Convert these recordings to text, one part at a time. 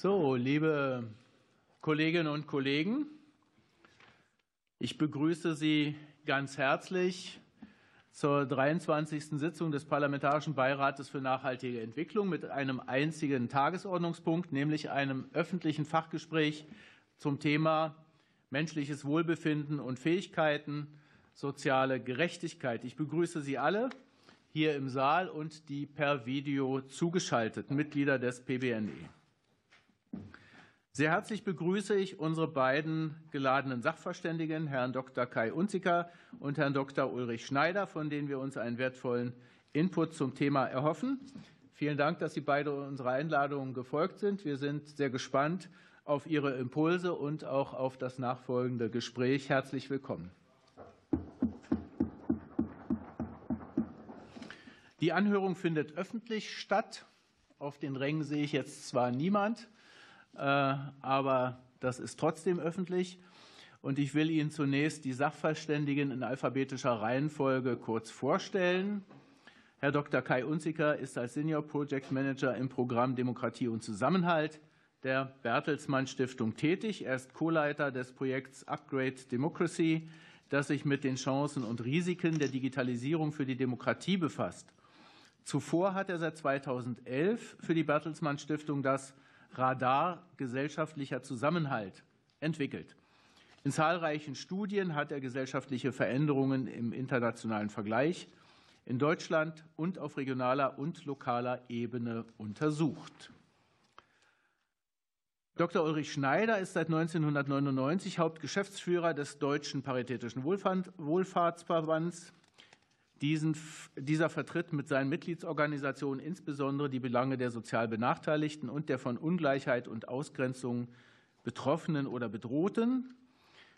So, liebe Kolleginnen und Kollegen, ich begrüße Sie ganz herzlich zur 23. Sitzung des Parlamentarischen Beirates für nachhaltige Entwicklung mit einem einzigen Tagesordnungspunkt, nämlich einem öffentlichen Fachgespräch zum Thema menschliches Wohlbefinden und Fähigkeiten, soziale Gerechtigkeit. Ich begrüße Sie alle hier im Saal und die per Video zugeschalteten Mitglieder des PBNE. Sehr herzlich begrüße ich unsere beiden geladenen Sachverständigen, Herrn Dr. Kai Unziker und Herrn Dr. Ulrich Schneider, von denen wir uns einen wertvollen Input zum Thema erhoffen. Vielen Dank, dass Sie beide unserer Einladung gefolgt sind. Wir sind sehr gespannt auf Ihre Impulse und auch auf das nachfolgende Gespräch. Herzlich willkommen. Die Anhörung findet öffentlich statt. Auf den Rängen sehe ich jetzt zwar niemand, aber das ist trotzdem öffentlich. Und ich will Ihnen zunächst die Sachverständigen in alphabetischer Reihenfolge kurz vorstellen. Herr Dr. Kai Unziker ist als Senior Project Manager im Programm Demokratie und Zusammenhalt der Bertelsmann Stiftung tätig. Er ist Co-Leiter des Projekts Upgrade Democracy, das sich mit den Chancen und Risiken der Digitalisierung für die Demokratie befasst. Zuvor hat er seit 2011 für die Bertelsmann Stiftung das Radar gesellschaftlicher Zusammenhalt entwickelt. In zahlreichen Studien hat er gesellschaftliche Veränderungen im internationalen Vergleich in Deutschland und auf regionaler und lokaler Ebene untersucht. Dr. Ulrich Schneider ist seit 1999 Hauptgeschäftsführer des Deutschen Paritätischen Wohlfahrtsverbands. Diesen, dieser vertritt mit seinen Mitgliedsorganisationen insbesondere die Belange der sozial Benachteiligten und der von Ungleichheit und Ausgrenzung Betroffenen oder Bedrohten.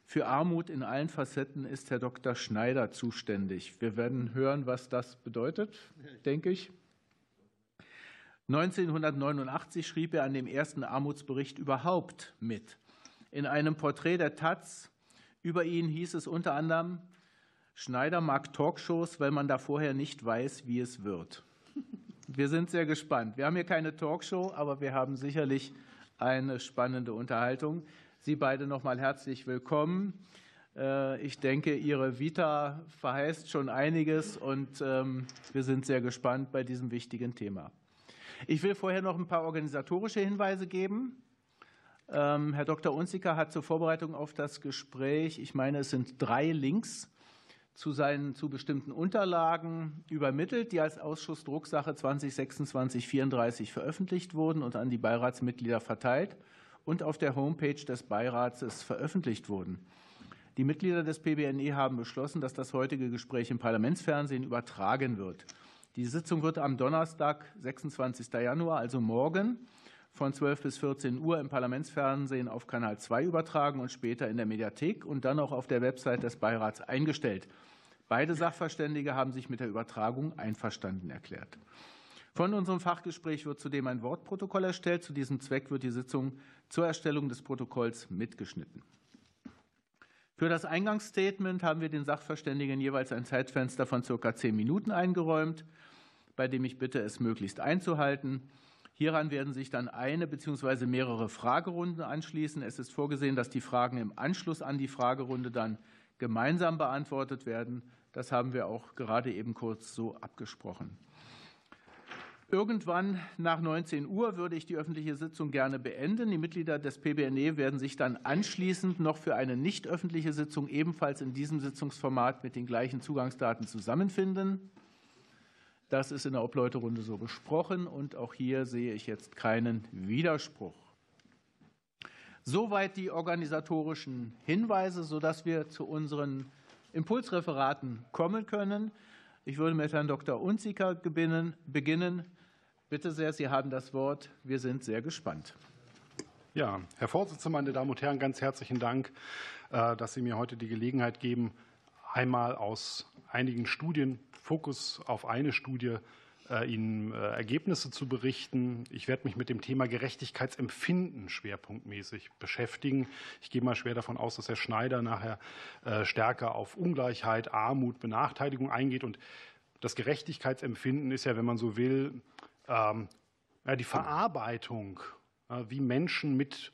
Für Armut in allen Facetten ist Herr Dr. Schneider zuständig. Wir werden hören, was das bedeutet, denke ich. 1989 schrieb er an dem ersten Armutsbericht überhaupt mit. In einem Porträt der Taz über ihn hieß es unter anderem, Schneider mag Talkshows, weil man da vorher nicht weiß, wie es wird. Wir sind sehr gespannt. Wir haben hier keine Talkshow, aber wir haben sicherlich eine spannende Unterhaltung. Sie beide noch mal herzlich willkommen. Äh, ich denke, Ihre Vita verheißt schon einiges und ähm, wir sind sehr gespannt bei diesem wichtigen Thema. Ich will vorher noch ein paar organisatorische Hinweise geben. Ähm, Herr Dr. Unziker hat zur Vorbereitung auf das Gespräch, ich meine, es sind drei Links zu seinen zu bestimmten Unterlagen übermittelt, die als Ausschuss Drucksache 2026-34 veröffentlicht wurden und an die Beiratsmitglieder verteilt und auf der Homepage des Beirats veröffentlicht wurden. Die Mitglieder des PBNE haben beschlossen, dass das heutige Gespräch im Parlamentsfernsehen übertragen wird. Die Sitzung wird am Donnerstag, 26. Januar, also morgen, von 12 bis 14 Uhr im Parlamentsfernsehen auf Kanal 2 übertragen und später in der Mediathek und dann auch auf der Website des Beirats eingestellt. Beide Sachverständige haben sich mit der Übertragung einverstanden erklärt. Von unserem Fachgespräch wird zudem ein Wortprotokoll erstellt. Zu diesem Zweck wird die Sitzung zur Erstellung des Protokolls mitgeschnitten. Für das Eingangsstatement haben wir den Sachverständigen jeweils ein Zeitfenster von circa zehn Minuten eingeräumt, bei dem ich bitte, es möglichst einzuhalten. Hieran werden sich dann eine bzw. mehrere Fragerunden anschließen. Es ist vorgesehen, dass die Fragen im Anschluss an die Fragerunde dann gemeinsam beantwortet werden. Das haben wir auch gerade eben kurz so abgesprochen. Irgendwann nach 19 Uhr würde ich die öffentliche Sitzung gerne beenden. Die Mitglieder des PBNE werden sich dann anschließend noch für eine nicht öffentliche Sitzung ebenfalls in diesem Sitzungsformat mit den gleichen Zugangsdaten zusammenfinden. Das ist in der Obleuterunde so besprochen und auch hier sehe ich jetzt keinen Widerspruch. Soweit die organisatorischen Hinweise, sodass wir zu unseren Impulsreferaten kommen können. Ich würde mit Herrn Dr. Unziker beginnen. Bitte sehr, Sie haben das Wort. Wir sind sehr gespannt. Ja, Herr Vorsitzender, meine Damen und Herren, ganz herzlichen Dank, äh, dass Sie mir heute die Gelegenheit geben, einmal aus einigen Studien Fokus auf eine Studie äh, Ihnen äh, Ergebnisse zu berichten. Ich werde mich mit dem Thema Gerechtigkeitsempfinden schwerpunktmäßig beschäftigen. Ich gehe mal schwer davon aus, dass Herr Schneider nachher äh, stärker auf Ungleichheit, Armut, Benachteiligung eingeht. Und das Gerechtigkeitsempfinden ist ja, wenn man so will, ähm, die Verarbeitung wie Menschen mit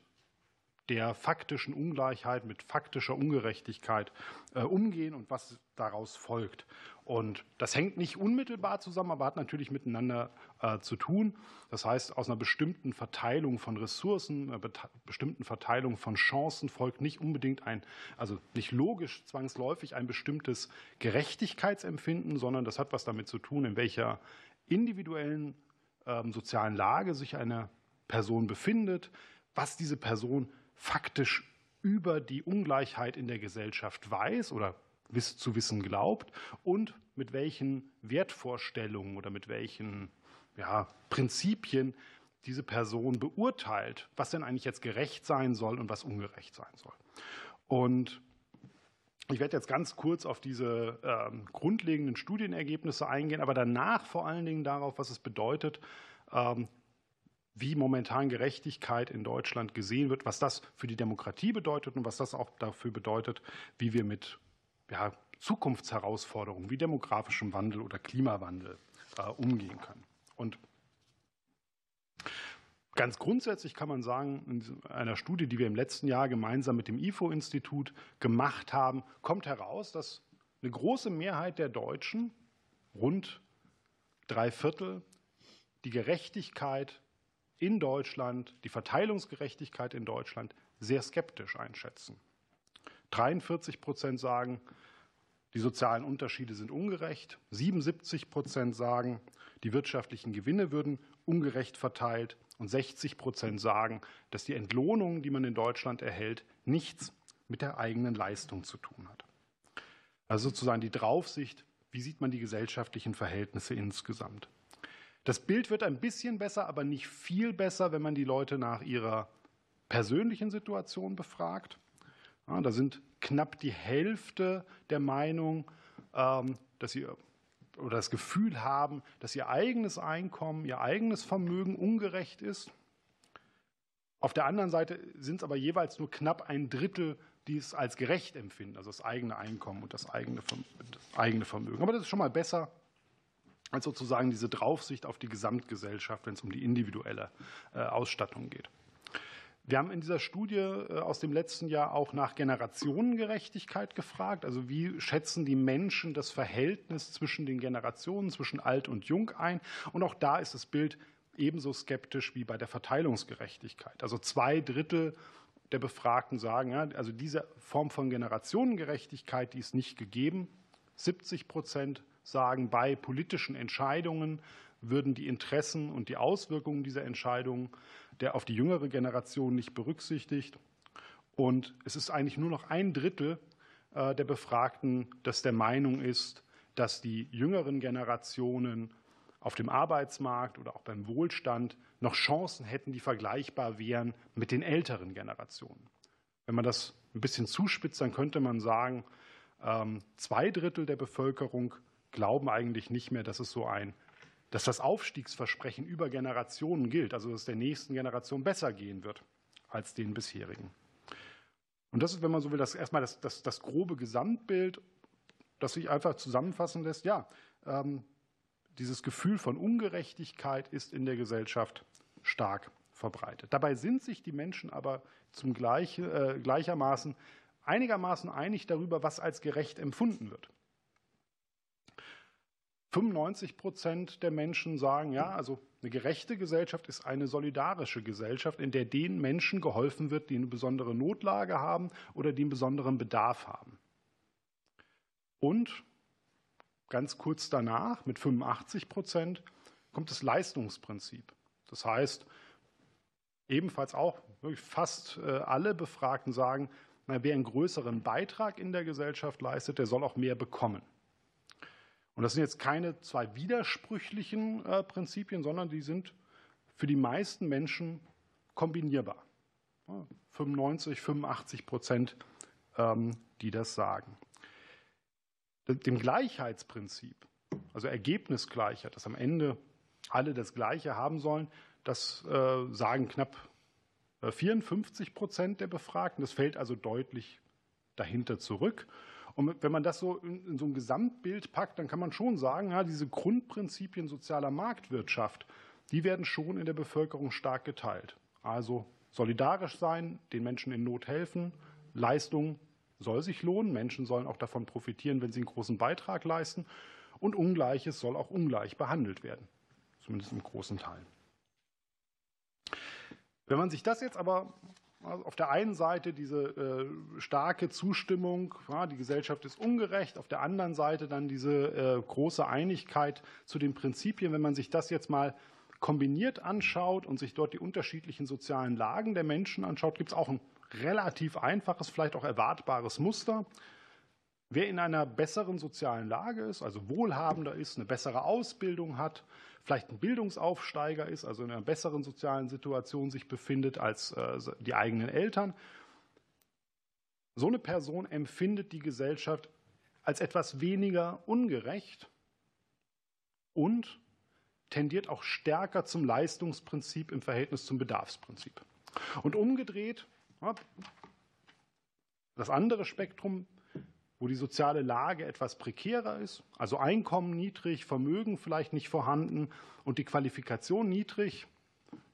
der faktischen Ungleichheit, mit faktischer Ungerechtigkeit umgehen und was daraus folgt. Und das hängt nicht unmittelbar zusammen, aber hat natürlich miteinander äh, zu tun. Das heißt, aus einer bestimmten Verteilung von Ressourcen, einer bestimmten Verteilung von Chancen folgt nicht unbedingt ein, also nicht logisch zwangsläufig ein bestimmtes Gerechtigkeitsempfinden, sondern das hat was damit zu tun, in welcher individuellen ähm, sozialen Lage sich eine Person befindet, was diese Person faktisch über die Ungleichheit in der Gesellschaft weiß oder zu wissen glaubt und mit welchen Wertvorstellungen oder mit welchen ja, Prinzipien diese Person beurteilt, was denn eigentlich jetzt gerecht sein soll und was ungerecht sein soll. Und ich werde jetzt ganz kurz auf diese äh, grundlegenden Studienergebnisse eingehen, aber danach vor allen Dingen darauf, was es bedeutet, ähm, wie momentan Gerechtigkeit in Deutschland gesehen wird, was das für die Demokratie bedeutet und was das auch dafür bedeutet, wie wir mit ja, Zukunftsherausforderungen wie demografischem Wandel oder Klimawandel äh, umgehen können. Und ganz grundsätzlich kann man sagen, in einer Studie, die wir im letzten Jahr gemeinsam mit dem IFO-Institut gemacht haben, kommt heraus, dass eine große Mehrheit der Deutschen, rund drei Viertel, die Gerechtigkeit in Deutschland, die Verteilungsgerechtigkeit in Deutschland sehr skeptisch einschätzen. 43 Prozent sagen, die sozialen Unterschiede sind ungerecht. 77 Prozent sagen, die wirtschaftlichen Gewinne würden ungerecht verteilt. Und 60 Prozent sagen, dass die Entlohnung, die man in Deutschland erhält, nichts mit der eigenen Leistung zu tun hat. Also sozusagen die Draufsicht, wie sieht man die gesellschaftlichen Verhältnisse insgesamt. Das Bild wird ein bisschen besser, aber nicht viel besser, wenn man die Leute nach ihrer persönlichen Situation befragt. Ja, da sind knapp die Hälfte der Meinung, ähm, dass sie oder das Gefühl haben, dass ihr eigenes Einkommen, ihr eigenes Vermögen ungerecht ist. Auf der anderen Seite sind es aber jeweils nur knapp ein Drittel, die es als gerecht empfinden, also das eigene Einkommen und das eigene, Vermögen. Aber das ist schon mal besser als sozusagen diese Draufsicht auf die Gesamtgesellschaft, wenn es um die individuelle äh, Ausstattung geht. Wir haben in dieser Studie äh, aus dem letzten Jahr auch nach Generationengerechtigkeit gefragt. Also wie schätzen die Menschen das Verhältnis zwischen den Generationen, zwischen alt und jung ein? Und auch da ist das Bild ebenso skeptisch wie bei der Verteilungsgerechtigkeit. Also zwei Drittel der Befragten sagen, ja, also diese Form von Generationengerechtigkeit, die ist nicht gegeben. 70 Prozent sagen, bei politischen Entscheidungen würden die Interessen und die Auswirkungen dieser Entscheidungen der auf die jüngere Generation nicht berücksichtigt. Und es ist eigentlich nur noch ein Drittel äh, der Befragten, das der Meinung ist, dass die jüngeren Generationen auf dem Arbeitsmarkt oder auch beim Wohlstand noch Chancen hätten, die vergleichbar wären mit den älteren Generationen. Wenn man das ein bisschen zuspitzt, dann könnte man sagen, ähm, zwei Drittel der Bevölkerung glauben eigentlich nicht mehr, dass es so ein, dass das Aufstiegsversprechen über Generationen gilt, also dass es der nächsten Generation besser gehen wird als den bisherigen. Und das ist, wenn man so will, das erstmal das, das, das grobe Gesamtbild, das sich einfach zusammenfassen lässt. Ja, ähm, dieses Gefühl von Ungerechtigkeit ist in der Gesellschaft stark verbreitet. Dabei sind sich die Menschen aber zum gleich, äh, gleichermaßen einigermaßen einig darüber, was als gerecht empfunden wird. 95 Prozent der Menschen sagen, ja, also eine gerechte Gesellschaft ist eine solidarische Gesellschaft, in der den Menschen geholfen wird, die eine besondere Notlage haben oder die einen besonderen Bedarf haben. Und ganz kurz danach, mit 85 Prozent, kommt das Leistungsprinzip. Das heißt, ebenfalls auch fast äh, alle Befragten sagen, wer einen größeren Beitrag in der Gesellschaft leistet, der soll auch mehr bekommen. Und das sind jetzt keine zwei widersprüchlichen äh, Prinzipien, sondern die sind für die meisten Menschen kombinierbar. 95, 85 Prozent, ähm, die das sagen. Dem Gleichheitsprinzip, also Ergebnisgleichheit, dass am Ende alle das Gleiche haben sollen, das äh, sagen knapp 54 äh, Prozent der Befragten. Das fällt also deutlich dahinter zurück. Und wenn man das so in, so ein Gesamtbild packt, dann kann man schon sagen, ja, diese Grundprinzipien sozialer Marktwirtschaft, die werden schon in der Bevölkerung stark geteilt. Also solidarisch sein, den Menschen in Not helfen, Leistung soll sich lohnen, Menschen sollen auch davon profitieren, wenn sie einen großen Beitrag leisten und Ungleiches soll auch ungleich behandelt werden, zumindest im großen Teil. Wenn man sich das jetzt aber auf der einen Seite diese äh, starke Zustimmung, die Gesellschaft ist ungerecht, auf der anderen Seite dann diese äh, große Einigkeit zu den Prinzipien. Wenn man sich das jetzt mal kombiniert anschaut und sich dort die unterschiedlichen sozialen Lagen der Menschen anschaut, gibt es auch ein relativ einfaches, vielleicht auch erwartbares Muster. Wer in einer besseren sozialen Lage ist, also wohlhabender ist, eine bessere Ausbildung hat, vielleicht ein Bildungsaufsteiger ist, also in einer besseren sozialen Situation sich befindet als äh, die eigenen Eltern, so eine Person empfindet die Gesellschaft als etwas weniger ungerecht und tendiert auch stärker zum Leistungsprinzip im Verhältnis zum Bedarfsprinzip. Und umgedreht, das andere Spektrum wo die soziale Lage etwas prekärer ist, also Einkommen niedrig, Vermögen vielleicht nicht vorhanden und die Qualifikation niedrig.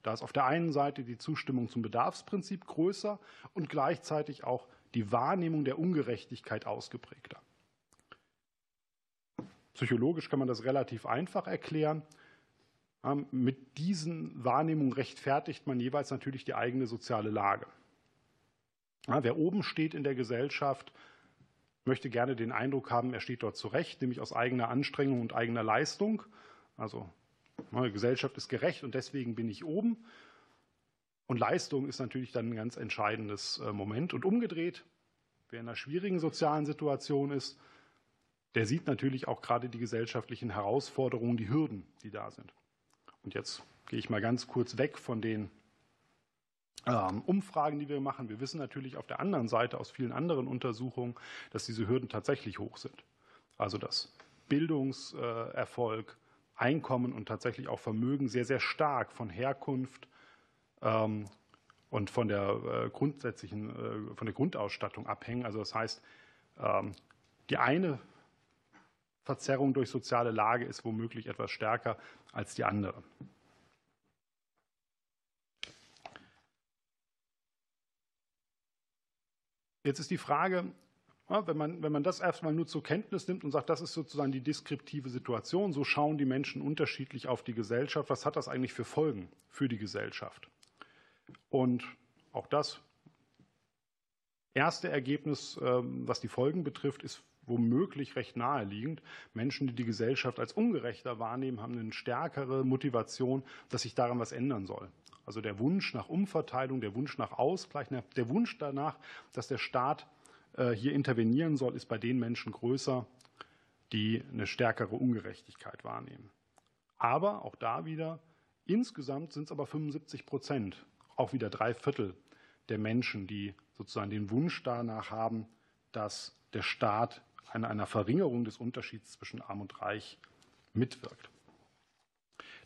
Da ist auf der einen Seite die Zustimmung zum Bedarfsprinzip größer und gleichzeitig auch die Wahrnehmung der Ungerechtigkeit ausgeprägter. Psychologisch kann man das relativ einfach erklären. Mit diesen Wahrnehmungen rechtfertigt man jeweils natürlich die eigene soziale Lage. Wer oben steht in der Gesellschaft, möchte gerne den Eindruck haben, er steht dort zurecht, nämlich aus eigener Anstrengung und eigener Leistung. Also die Gesellschaft ist gerecht und deswegen bin ich oben. Und Leistung ist natürlich dann ein ganz entscheidendes äh, Moment. Und umgedreht, wer in einer schwierigen sozialen Situation ist, der sieht natürlich auch gerade die gesellschaftlichen Herausforderungen, die Hürden, die da sind. Und jetzt gehe ich mal ganz kurz weg von den Umfragen, die wir machen. Wir wissen natürlich auf der anderen Seite aus vielen anderen Untersuchungen, dass diese Hürden tatsächlich hoch sind. Also dass Bildungserfolg, Einkommen und tatsächlich auch Vermögen sehr, sehr stark von Herkunft ähm, und von der äh, grundsätzlichen, äh, von der Grundausstattung abhängen. Also das heißt, ähm, die eine Verzerrung durch soziale Lage ist womöglich etwas stärker als die andere. Jetzt ist die Frage, wenn man, wenn man das erstmal nur zur Kenntnis nimmt und sagt, das ist sozusagen die deskriptive Situation, so schauen die Menschen unterschiedlich auf die Gesellschaft, was hat das eigentlich für Folgen für die Gesellschaft? Und auch das erste Ergebnis, ähm, was die Folgen betrifft, ist womöglich recht naheliegend. Menschen, die die Gesellschaft als ungerechter wahrnehmen, haben eine stärkere Motivation, dass sich daran was ändern soll. Also der Wunsch nach Umverteilung, der Wunsch nach Ausgleich, der Wunsch danach, dass der Staat äh, hier intervenieren soll, ist bei den Menschen größer, die eine stärkere Ungerechtigkeit wahrnehmen. Aber auch da wieder, insgesamt sind es aber 75 Prozent, auch wieder drei Viertel der Menschen, die sozusagen den Wunsch danach haben, dass der Staat an einer Verringerung des Unterschieds zwischen Arm und Reich mitwirkt.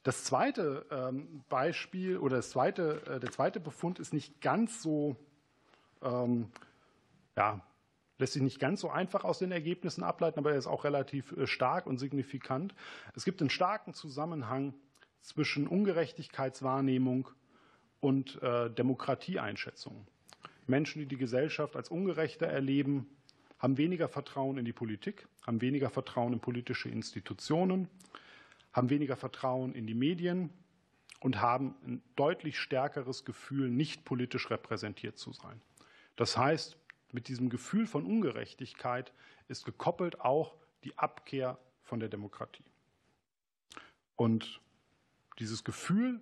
Das zweite ähm, Beispiel oder das zweite, äh, der zweite Befund ist nicht ganz so, ähm, ja, lässt sich nicht ganz so einfach aus den Ergebnissen ableiten, aber er ist auch relativ äh, stark und signifikant. Es gibt einen starken Zusammenhang zwischen Ungerechtigkeitswahrnehmung und äh, Demokratieeinschätzung. Menschen, die die Gesellschaft als ungerechter erleben, haben weniger Vertrauen in die Politik, haben weniger Vertrauen in politische Institutionen, haben weniger Vertrauen in die Medien und haben ein deutlich stärkeres Gefühl, nicht politisch repräsentiert zu sein. Das heißt, mit diesem Gefühl von Ungerechtigkeit ist gekoppelt auch die Abkehr von der Demokratie. Und dieses Gefühl,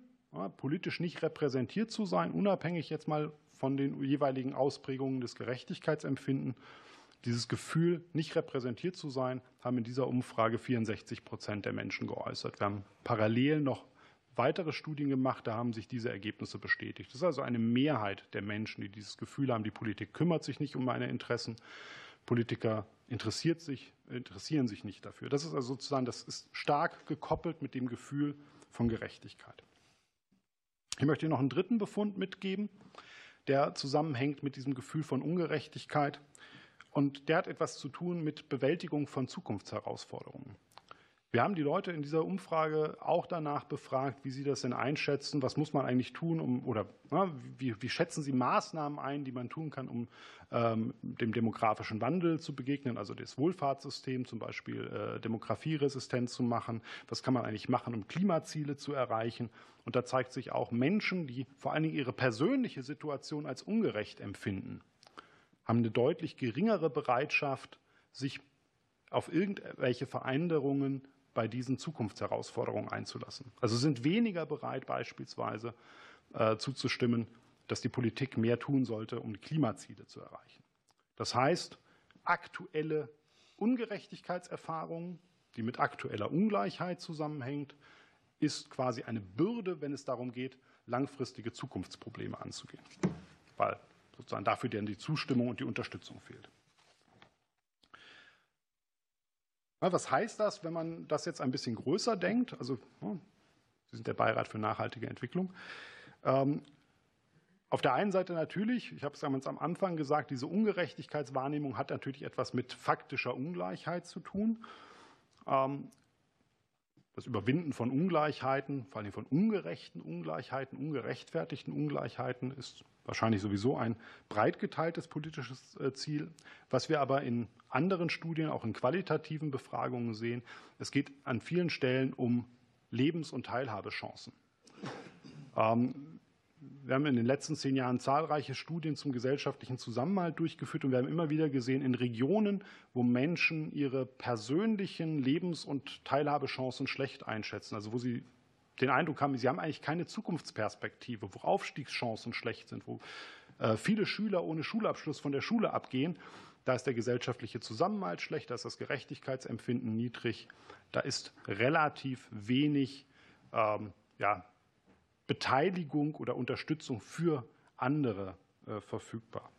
politisch nicht repräsentiert zu sein, unabhängig jetzt mal von den jeweiligen Ausprägungen des Gerechtigkeitsempfindens, dieses Gefühl, nicht repräsentiert zu sein, haben in dieser Umfrage 64 Prozent der Menschen geäußert. Wir haben parallel noch weitere Studien gemacht, da haben sich diese Ergebnisse bestätigt. Das ist also eine Mehrheit der Menschen, die dieses Gefühl haben, die Politik kümmert sich nicht um meine Interessen, Politiker interessiert sich, interessieren sich nicht dafür. Das ist also sozusagen, das ist stark gekoppelt mit dem Gefühl von Gerechtigkeit. Ich möchte noch einen dritten Befund mitgeben, der zusammenhängt mit diesem Gefühl von Ungerechtigkeit. Und der hat etwas zu tun mit Bewältigung von Zukunftsherausforderungen. Wir haben die Leute in dieser Umfrage auch danach befragt, wie sie das denn einschätzen. Was muss man eigentlich tun, um oder na, wie, wie, schätzen sie Maßnahmen ein, die man tun kann, um ähm, dem demografischen Wandel zu begegnen, also das Wohlfahrtssystem zum Beispiel äh, demografieresistent zu machen? Was kann man eigentlich machen, um Klimaziele zu erreichen? Und da zeigt sich auch Menschen, die vor allen Dingen ihre persönliche Situation als ungerecht empfinden, haben eine deutlich geringere Bereitschaft, sich auf irgendwelche Veränderungen bei diesen Zukunftsherausforderungen einzulassen. Also sind weniger bereit, beispielsweise äh, zuzustimmen, dass die Politik mehr tun sollte, um die Klimaziele zu erreichen. Das heißt, aktuelle Ungerechtigkeitserfahrungen, die mit aktueller Ungleichheit zusammenhängt, ist quasi eine Bürde, wenn es darum geht, langfristige Zukunftsprobleme anzugehen, weil sozusagen dafür dann die Zustimmung und die Unterstützung fehlt. Was heißt das, wenn man das jetzt ein bisschen größer denkt? Also, Sie sind der Beirat für nachhaltige Entwicklung. Ähm, auf der einen Seite natürlich, ich habe es am Anfang gesagt, diese Ungerechtigkeitswahrnehmung hat natürlich etwas mit faktischer Ungleichheit zu tun. Das Überwinden von Ungleichheiten, vor allem von ungerechten Ungleichheiten, ungerechtfertigten Ungleichheiten, ist wahrscheinlich sowieso ein breit geteiltes politisches äh, Ziel. Was wir aber in anderen Studien, auch in qualitativen Befragungen sehen, es geht an vielen Stellen um Lebens- und Teilhabechancen. Ähm, wir haben in den letzten zehn Jahren zahlreiche Studien zum gesellschaftlichen Zusammenhalt durchgeführt und wir haben immer wieder gesehen, in Regionen, wo Menschen ihre persönlichen Lebens- und Teilhabechancen schlecht einschätzen, also wo sie den Eindruck haben, sie haben eigentlich keine Zukunftsperspektive, wo Aufstiegschancen schlecht sind, wo äh, viele Schüler ohne Schulabschluss von der Schule abgehen. Da ist der gesellschaftliche Zusammenhalt schlecht, da ist das Gerechtigkeitsempfinden niedrig, da ist relativ wenig ähm, ja, Beteiligung oder Unterstützung für andere äh, verfügbar.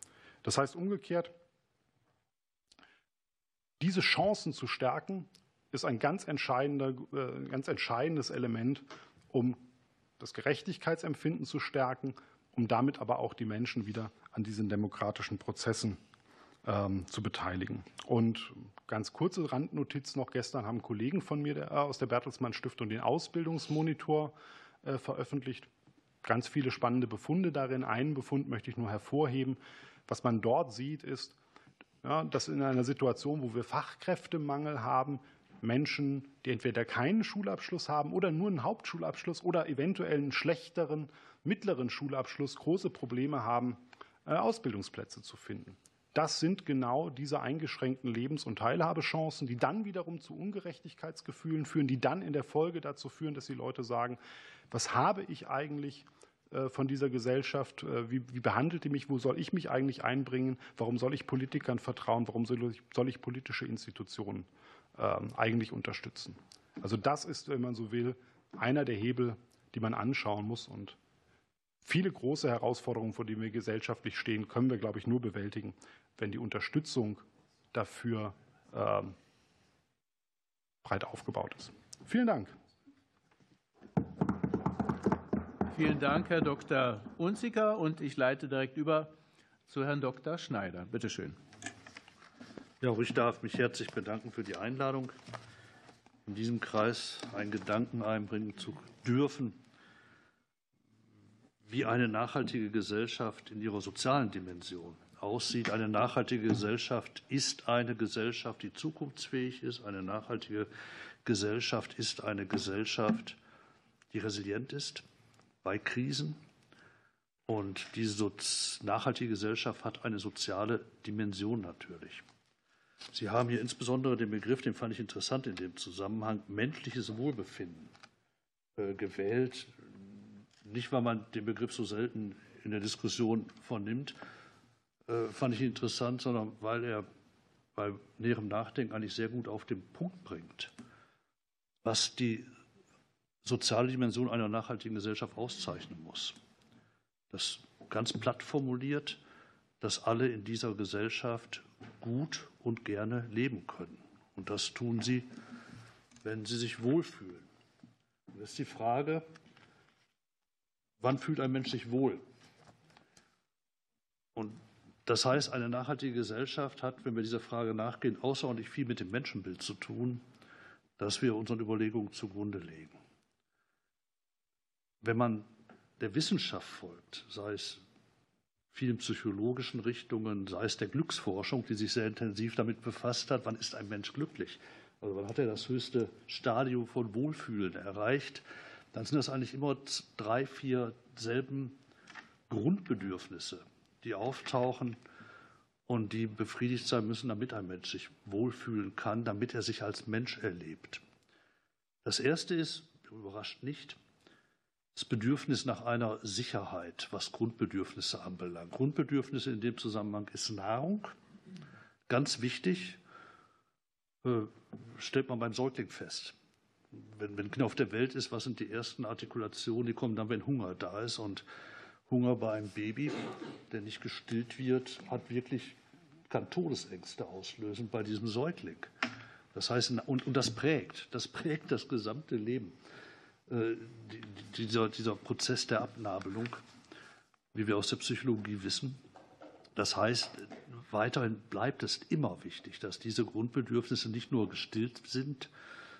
Das heißt umgekehrt, diese Chancen zu stärken, ist ein ganz, entscheidender, äh, ganz entscheidendes Element um das Gerechtigkeitsempfinden zu stärken, um damit aber auch die Menschen wieder an diesen demokratischen Prozessen ähm, zu beteiligen. Und ganz kurze Randnotiz noch. Gestern haben Kollegen von mir aus der Bertelsmann Stiftung den Ausbildungsmonitor veröffentlicht. Ganz viele spannende Befunde darin. Einen Befund möchte ich nur hervorheben. Was man dort sieht, ist, dass in einer Situation, wo wir Fachkräftemangel haben, Menschen, die entweder keinen Schulabschluss haben oder nur einen Hauptschulabschluss oder eventuell einen schlechteren mittleren Schulabschluss große Probleme haben, äh, Ausbildungsplätze zu finden. Das sind genau diese eingeschränkten Lebens- und Teilhabechancen, die dann wiederum zu Ungerechtigkeitsgefühlen führen, die dann in der Folge dazu führen, dass die Leute sagen, was habe ich eigentlich äh, von dieser Gesellschaft, äh, wie, wie, behandelt die mich, wo soll ich mich eigentlich einbringen, warum soll ich Politikern vertrauen, warum soll ich, soll ich politische Institutionen ähm, eigentlich unterstützen. Also das ist, wenn man so will, einer der Hebel, die man anschauen muss. Und viele große Herausforderungen, vor denen wir gesellschaftlich stehen, können wir, glaube ich, nur bewältigen, wenn die Unterstützung dafür ähm, breit aufgebaut ist. Vielen Dank. Vielen Dank, Herr Dr. Unziker. Und ich leite direkt über zu Herrn Dr. Schneider. Bitte schön. Ja, auch ich darf mich herzlich bedanken für die Einladung, in diesem Kreis einen Gedanken einbringen zu dürfen, wie eine nachhaltige Gesellschaft in ihrer sozialen Dimension aussieht. Eine nachhaltige Gesellschaft ist eine Gesellschaft, die zukunftsfähig ist. Eine nachhaltige Gesellschaft ist eine Gesellschaft, die resilient ist bei Krisen. Und diese nachhaltige Gesellschaft hat eine soziale Dimension natürlich. Sie haben hier insbesondere den Begriff, den fand ich interessant in dem Zusammenhang, menschliches Wohlbefinden äh, gewählt. Nicht, weil man den Begriff so selten in der Diskussion vernimmt, äh, fand ich interessant, sondern weil er bei näherem Nachdenken eigentlich sehr gut auf den Punkt bringt, was die soziale Dimension einer nachhaltigen Gesellschaft auszeichnen muss. Das ganz platt formuliert, dass alle in dieser Gesellschaft gut und gerne leben können. Und das tun sie, wenn sie sich wohlfühlen. Das ist die Frage, wann fühlt ein Mensch sich wohl? Und das heißt, eine nachhaltige Gesellschaft hat, wenn wir dieser Frage nachgehen, außerordentlich viel mit dem Menschenbild zu tun, das wir unseren Überlegungen zugrunde legen. Wenn man der Wissenschaft folgt, sei es vielen psychologischen Richtungen, sei es der Glücksforschung, die sich sehr intensiv damit befasst hat, wann ist ein Mensch glücklich? Also wann hat er das höchste Stadium von Wohlfühlen erreicht? Dann sind das eigentlich immer drei, vier selben Grundbedürfnisse, die auftauchen und die befriedigt sein müssen, damit ein Mensch sich wohlfühlen kann, damit er sich als Mensch erlebt. Das erste ist, überrascht nicht, das Bedürfnis nach einer Sicherheit, was Grundbedürfnisse anbelangt. Grundbedürfnisse in dem Zusammenhang ist Nahrung, ganz wichtig, äh, stellt man beim Säugling fest. Wenn, wenn Kind auf der Welt ist, was sind die ersten Artikulationen, die kommen dann, wenn Hunger da ist. Und Hunger bei einem Baby, der nicht gestillt wird, hat wirklich, kann Todesängste auslösen bei diesem Säugling. Das heißt, und, und das prägt, das prägt das gesamte Leben. Äh, dieser, dieser Prozess der Abnabelung, wie wir aus der Psychologie wissen. Das heißt, weiterhin bleibt es immer wichtig, dass diese Grundbedürfnisse nicht nur gestillt sind,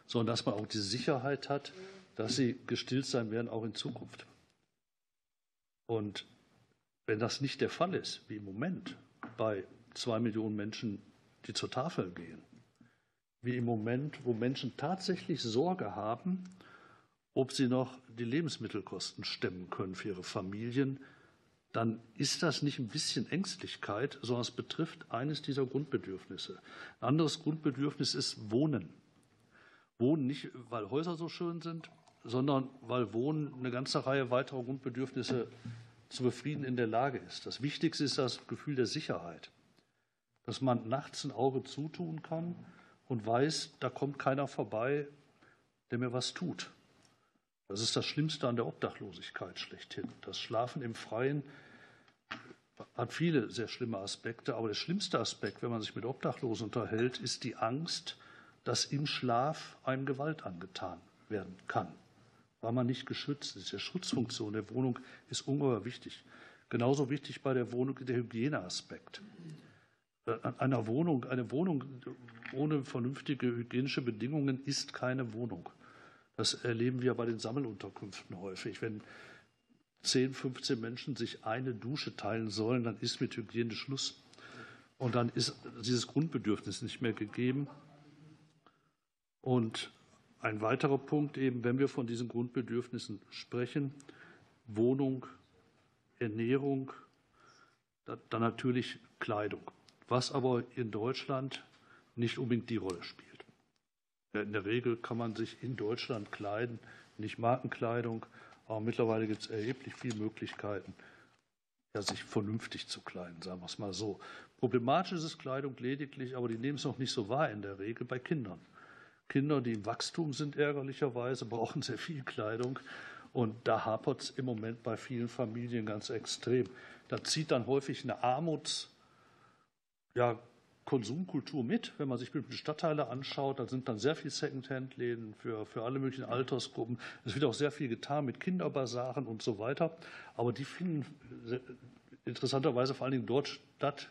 sondern dass man auch die Sicherheit hat, dass sie gestillt sein werden, auch in Zukunft. Und wenn das nicht der Fall ist, wie im Moment bei zwei Millionen Menschen, die zur Tafel gehen, wie im Moment, wo Menschen tatsächlich Sorge haben, ob sie noch die Lebensmittelkosten stemmen können für ihre Familien, dann ist das nicht ein bisschen Ängstlichkeit, sondern es betrifft eines dieser Grundbedürfnisse. Ein anderes Grundbedürfnis ist Wohnen. Wohnen nicht, weil Häuser so schön sind, sondern weil Wohnen eine ganze Reihe weiterer Grundbedürfnisse zu befrieden in der Lage ist. Das Wichtigste ist das Gefühl der Sicherheit, dass man nachts ein Auge zutun kann und weiß, da kommt keiner vorbei, der mir was tut. Das ist das Schlimmste an der Obdachlosigkeit schlechthin. Das Schlafen im Freien hat viele sehr schlimme Aspekte, aber der schlimmste Aspekt, wenn man sich mit Obdachlosen unterhält, ist die Angst, dass im Schlaf einem Gewalt angetan werden kann, weil man nicht geschützt ist. Die Schutzfunktion der Wohnung ist ungeheuer wichtig. Genauso wichtig bei der Wohnung der Hygieneaspekt. Einer Wohnung, eine Wohnung ohne vernünftige hygienische Bedingungen ist keine Wohnung. Das erleben wir bei den Sammelunterkünften häufig. Wenn 10, 15 Menschen sich eine Dusche teilen sollen, dann ist mit Hygiene Schluss. Und dann ist dieses Grundbedürfnis nicht mehr gegeben. Und ein weiterer Punkt eben, wenn wir von diesen Grundbedürfnissen sprechen, Wohnung, Ernährung, dann natürlich Kleidung, was aber in Deutschland nicht unbedingt die Rolle spielt. In der Regel kann man sich in Deutschland kleiden, nicht Markenkleidung, aber mittlerweile gibt es erheblich viele Möglichkeiten, ja, sich vernünftig zu kleiden, sagen wir es mal so. Problematisch ist Kleidung lediglich, aber die nehmen es noch nicht so wahr in der Regel bei Kindern. Kinder, die im Wachstum sind, ärgerlicherweise, brauchen sehr viel Kleidung. Und da hapert es im Moment bei vielen Familien ganz extrem. Da zieht dann häufig eine Armuts, ja, mit. Wenn man sich bestimmte Stadtteile anschaut, da sind dann sehr viele Secondhand-Läden für, für alle möglichen Altersgruppen. Es wird auch sehr viel getan mit Kinderbasaren und so weiter. Aber die finden interessanterweise vor allen Dingen dort statt,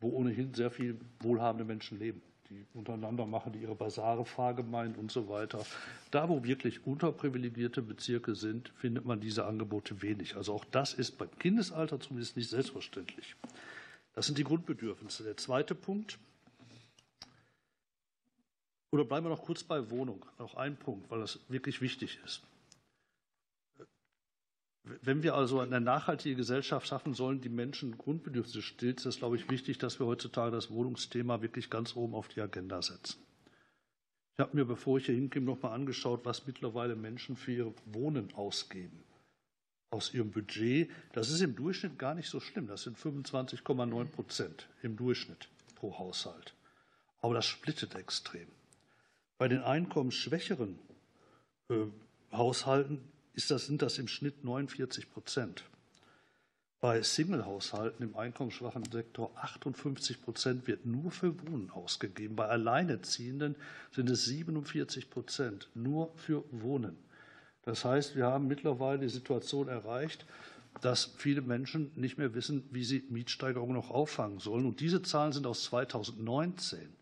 wo ohnehin sehr viele wohlhabende Menschen leben. Die untereinander machen die ihre Basare, Fahrgemeinden und so weiter. Da, wo wirklich unterprivilegierte Bezirke sind, findet man diese Angebote wenig. Also auch das ist beim Kindesalter zumindest nicht selbstverständlich. Das sind die Grundbedürfnisse. Der zweite Punkt. Oder bleiben wir noch kurz bei Wohnung. Noch ein Punkt, weil das wirklich wichtig ist. Wenn wir also eine nachhaltige Gesellschaft schaffen sollen, die Menschen Grundbedürfnisse stillt, ist es, glaube ich, wichtig, dass wir heutzutage das Wohnungsthema wirklich ganz oben auf die Agenda setzen. Ich habe mir, bevor ich hier hinkomme, noch mal angeschaut, was mittlerweile Menschen für ihr Wohnen ausgeben aus ihrem Budget. Das ist im Durchschnitt gar nicht so schlimm. Das sind 25,9 Prozent im Durchschnitt pro Haushalt. Aber das splittet extrem. Bei den einkommensschwächeren äh, Haushalten ist das, sind das im Schnitt 49 Prozent. Bei Single-Haushalten im einkommensschwachen Sektor 58 Prozent wird nur für Wohnen ausgegeben. Bei Alleinerziehenden sind es 47 Prozent nur für Wohnen. Das heißt, wir haben mittlerweile die Situation erreicht, dass viele Menschen nicht mehr wissen, wie sie Mietsteigerungen noch auffangen sollen. Und diese Zahlen sind aus 2019.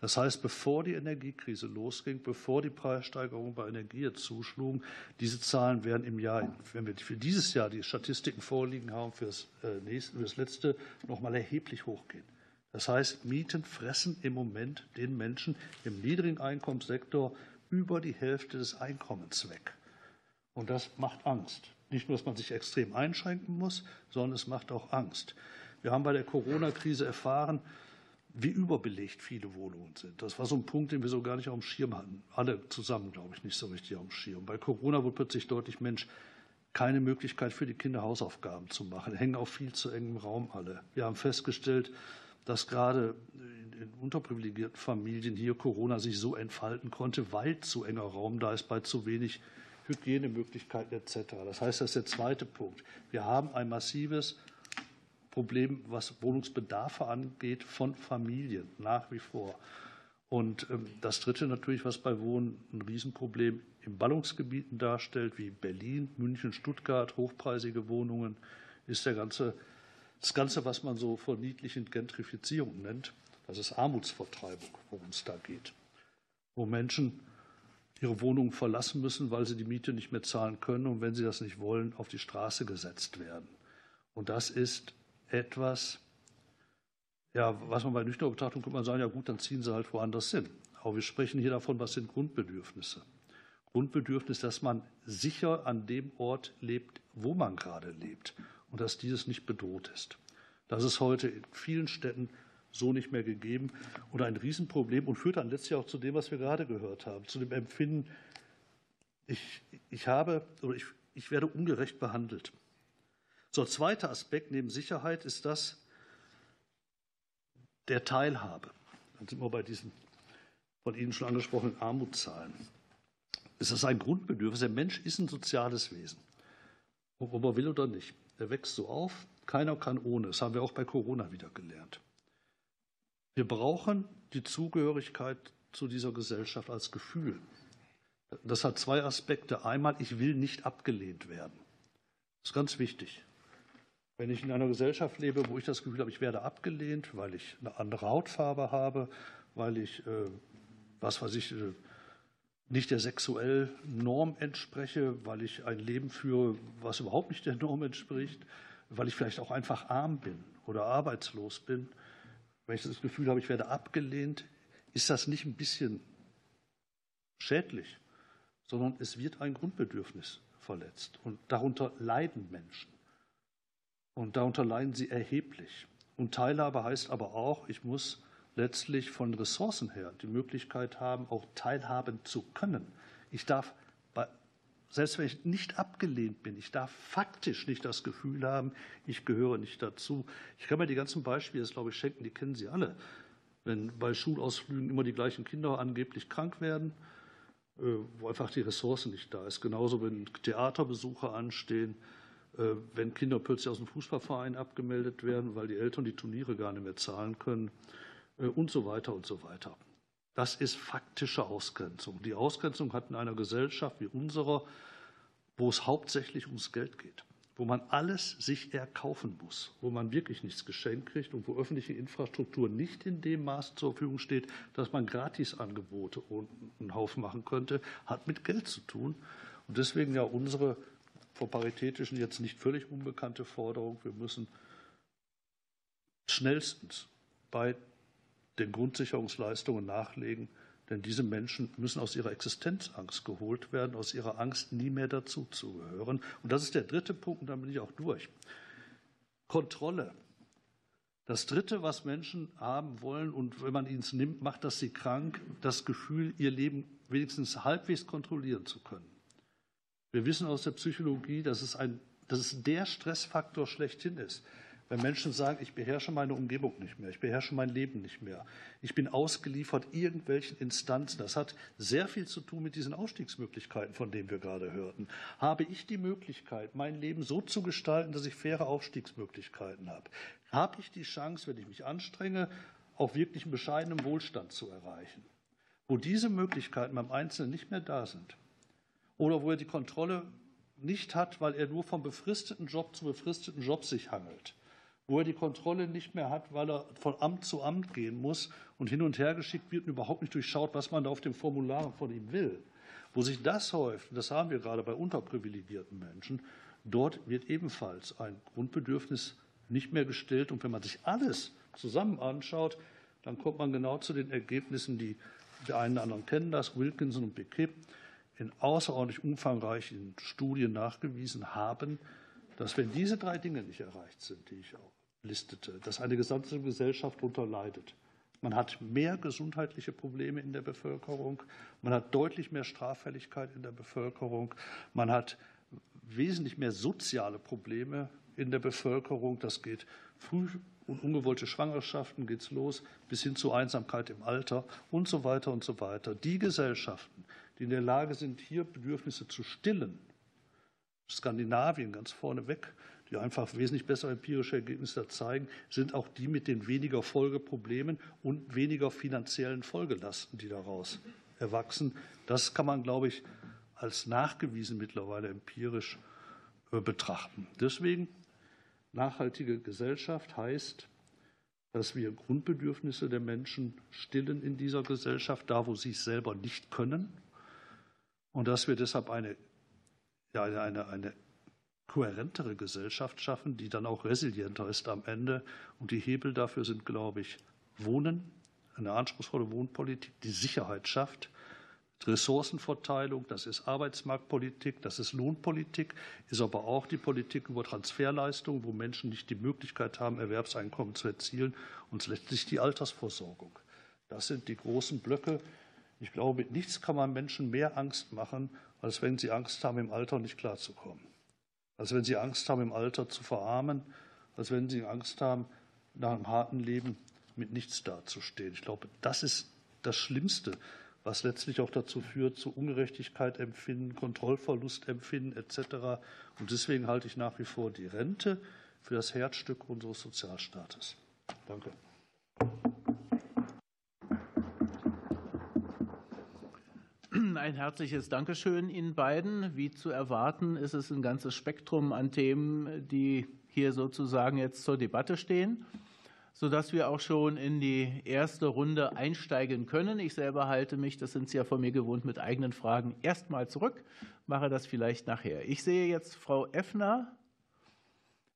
Das heißt, bevor die Energiekrise losging, bevor die Preissteigerungen bei Energie zuschlugen, diese Zahlen werden im Jahr, wenn wir für dieses Jahr die Statistiken vorliegen haben, für das, äh, nächste, für das letzte noch mal erheblich hochgehen. Das heißt, Mieten fressen im Moment den Menschen im niedrigen Einkommenssektor über die Hälfte des Einkommens weg. Und das macht Angst. Nicht nur, dass man sich extrem einschränken muss, sondern es macht auch Angst. Wir haben bei der Corona-Krise erfahren, wie überbelegt viele Wohnungen sind. Das war so ein Punkt, den wir so gar nicht auf dem Schirm hatten. Alle zusammen, glaube ich, nicht so richtig auf dem Schirm. Bei Corona wurde plötzlich deutlich, Mensch, keine Möglichkeit für die Kinder Hausaufgaben zu machen, hängen auf viel zu engem Raum alle. Wir haben festgestellt, dass gerade in unterprivilegierten Familien hier Corona sich so entfalten konnte, weil zu enger Raum da ist, bei zu wenig Hygienemöglichkeiten etc. Das heißt, das ist der zweite Punkt. Wir haben ein massives Problem, was Wohnungsbedarfe angeht, von Familien nach wie vor. Und ähm, das Dritte natürlich, was bei Wohnen ein Riesenproblem in Ballungsgebieten darstellt, wie Berlin, München, Stuttgart, hochpreisige Wohnungen, ist der ganze, das Ganze, was man so verniedlichend Gentrifizierung nennt. Das ist Armutsvertreibung, worum es da geht. Wo Menschen ihre Wohnungen verlassen müssen, weil sie die Miete nicht mehr zahlen können und wenn sie das nicht wollen, auf die Straße gesetzt werden. Und das ist etwas, ja, was man bei nüchterner Betrachtung könnte man sagen, ja gut, dann ziehen sie halt woanders hin. Aber wir sprechen hier davon, was sind Grundbedürfnisse. Grundbedürfnis, dass man sicher an dem Ort lebt, wo man gerade lebt und dass dieses nicht bedroht ist. Das ist heute in vielen Städten so nicht mehr gegeben und ein Riesenproblem und führt dann letztlich auch zu dem, was wir gerade gehört haben, zu dem Empfinden, ich, ich habe oder ich, ich werde ungerecht behandelt. So, zweiter Aspekt neben Sicherheit ist das der Teilhabe. Dann sind wir bei diesen von Ihnen schon angesprochenen Armutszahlen. Es ist ein Grundbedürfnis. Der Mensch ist ein soziales Wesen, ob er will oder nicht. Er wächst so auf, keiner kann ohne. Das haben wir auch bei Corona wieder gelernt. Wir brauchen die Zugehörigkeit zu dieser Gesellschaft als Gefühl. Das hat zwei Aspekte. Einmal, ich will nicht abgelehnt werden. Das ist ganz wichtig. Wenn ich in einer Gesellschaft lebe, wo ich das Gefühl habe, ich werde abgelehnt, weil ich eine andere Hautfarbe habe, weil ich, äh, was weiß ich, äh, nicht der sexuellen Norm entspreche, weil ich ein Leben führe, was überhaupt nicht der Norm entspricht, weil ich vielleicht auch einfach arm bin oder arbeitslos bin, wenn ich das Gefühl habe, ich werde abgelehnt, ist das nicht ein bisschen schädlich, sondern es wird ein Grundbedürfnis verletzt und darunter leiden Menschen. Und darunter leiden sie erheblich. Und Teilhabe heißt aber auch, ich muss letztlich von Ressourcen her die Möglichkeit haben, auch teilhaben zu können. Ich darf, selbst wenn ich nicht abgelehnt bin, ich darf faktisch nicht das Gefühl haben, ich gehöre nicht dazu. Ich kann mir die ganzen Beispiele, das glaube ich, schenken, die kennen Sie alle. Wenn bei Schulausflügen immer die gleichen Kinder angeblich krank werden, äh, wo einfach die Ressourcen nicht da ist. Genauso, wenn Theaterbesuche anstehen, wenn Kinder plötzlich aus dem Fußballverein abgemeldet werden, weil die Eltern die Turniere gar nicht mehr zahlen können äh, und so weiter und so weiter. Das ist faktische Ausgrenzung. Die Ausgrenzung hat in einer Gesellschaft wie unserer, wo es hauptsächlich ums Geld geht, wo man alles sich erkaufen muss, wo man wirklich nichts geschenkt kriegt und wo öffentliche Infrastruktur nicht in dem Maß zur Verfügung steht, dass man Gratisangebote einen Haufen machen könnte, hat mit Geld zu tun. Und deswegen ja unsere vor paritätischen jetzt nicht völlig unbekannte Forderung. Wir müssen schnellstens bei den Grundsicherungsleistungen nachlegen, denn diese Menschen müssen aus ihrer Existenzangst geholt werden, aus ihrer Angst, nie mehr dazu zu gehören. Und das ist der dritte Punkt, und dann bin ich auch durch. Kontrolle. Das Dritte, was Menschen haben wollen, und wenn man ihnen es nimmt, macht das sie krank, das Gefühl, ihr Leben wenigstens halbwegs kontrollieren zu können. Wir wissen aus der Psychologie, dass es, ein, dass es der Stressfaktor schlechthin ist. Wenn Menschen sagen, ich beherrsche meine Umgebung nicht mehr, ich beherrsche mein Leben nicht mehr, ich bin ausgeliefert irgendwelchen Instanzen, das hat sehr viel zu tun mit diesen Ausstiegsmöglichkeiten, von denen wir gerade hörten. Habe ich die Möglichkeit, mein Leben so zu gestalten, dass ich faire Aufstiegsmöglichkeiten habe? Habe ich die Chance, wenn ich mich anstrenge, auch wirklich einen bescheidenen Wohlstand zu erreichen? Wo diese Möglichkeiten beim Einzelnen nicht mehr da sind, oder wo er die Kontrolle nicht hat, weil er nur vom befristeten Job zu befristeten Job sich hangelt, wo er die Kontrolle nicht mehr hat, weil er von Amt zu Amt gehen muss und hin und her geschickt wird und überhaupt nicht durchschaut, was man da auf dem Formular von ihm will. Wo sich das häuft, das haben wir gerade bei unterprivilegierten Menschen, dort wird ebenfalls ein Grundbedürfnis nicht mehr gestellt. Und wenn man sich alles zusammen anschaut, dann kommt man genau zu den Ergebnissen, die der einen oder anderen kennen das, Wilkinson und Piquet, in außerordentlich umfangreichen Studien nachgewiesen haben, dass wenn diese drei Dinge nicht erreicht sind, die ich auch listete, dass eine gesamte Gesellschaft darunter leidet. Man hat mehr gesundheitliche Probleme in der Bevölkerung, man hat deutlich mehr Straffälligkeit in der Bevölkerung, man hat wesentlich mehr soziale Probleme in der Bevölkerung. Das geht früh und ungewollte Schwangerschaften geht's los, bis hin zu Einsamkeit im Alter und so weiter und so weiter. Die Gesellschaften, die in der Lage sind, hier Bedürfnisse zu stillen, Skandinavien ganz vorneweg, die einfach wesentlich bessere empirische Ergebnisse zeigen, sind auch die mit den weniger Folgeproblemen und weniger finanziellen Folgelasten, die daraus erwachsen. Das kann man, glaube ich, als nachgewiesen mittlerweile empirisch äh, betrachten. Deswegen Nachhaltige Gesellschaft heißt, dass wir Grundbedürfnisse der Menschen stillen in dieser Gesellschaft, da wo sie es selber nicht können. Und dass wir deshalb eine, ja, eine, eine kohärentere Gesellschaft schaffen, die dann auch resilienter ist am Ende. Und die Hebel dafür sind, glaube ich, Wohnen, eine anspruchsvolle Wohnpolitik, die Sicherheit schafft, Ressourcenverteilung, das ist Arbeitsmarktpolitik, das ist Lohnpolitik, ist aber auch die Politik über Transferleistungen, wo Menschen nicht die Möglichkeit haben, Erwerbseinkommen zu erzielen und letztlich die Altersversorgung. Das sind die großen Blöcke. Ich glaube, mit nichts kann man Menschen mehr Angst machen, als wenn sie Angst haben, im Alter nicht klarzukommen. Als wenn sie Angst haben, im Alter zu verarmen, als wenn sie Angst haben, nach einem harten Leben mit nichts dazustehen. Ich glaube, das ist das Schlimmste, was letztlich auch dazu führt, zu Ungerechtigkeit empfinden, Kontrollverlust empfinden etc. Und deswegen halte ich nach wie vor die Rente für das Herzstück unseres Sozialstaates. Danke. Ein herzliches Dankeschön Ihnen beiden. Wie zu erwarten, ist es ein ganzes Spektrum an Themen, die hier sozusagen jetzt zur Debatte stehen sodass wir auch schon in die erste Runde einsteigen können. Ich selber halte mich, das sind Sie ja von mir gewohnt, mit eigenen Fragen erstmal zurück, mache das vielleicht nachher. Ich sehe jetzt Frau Effner,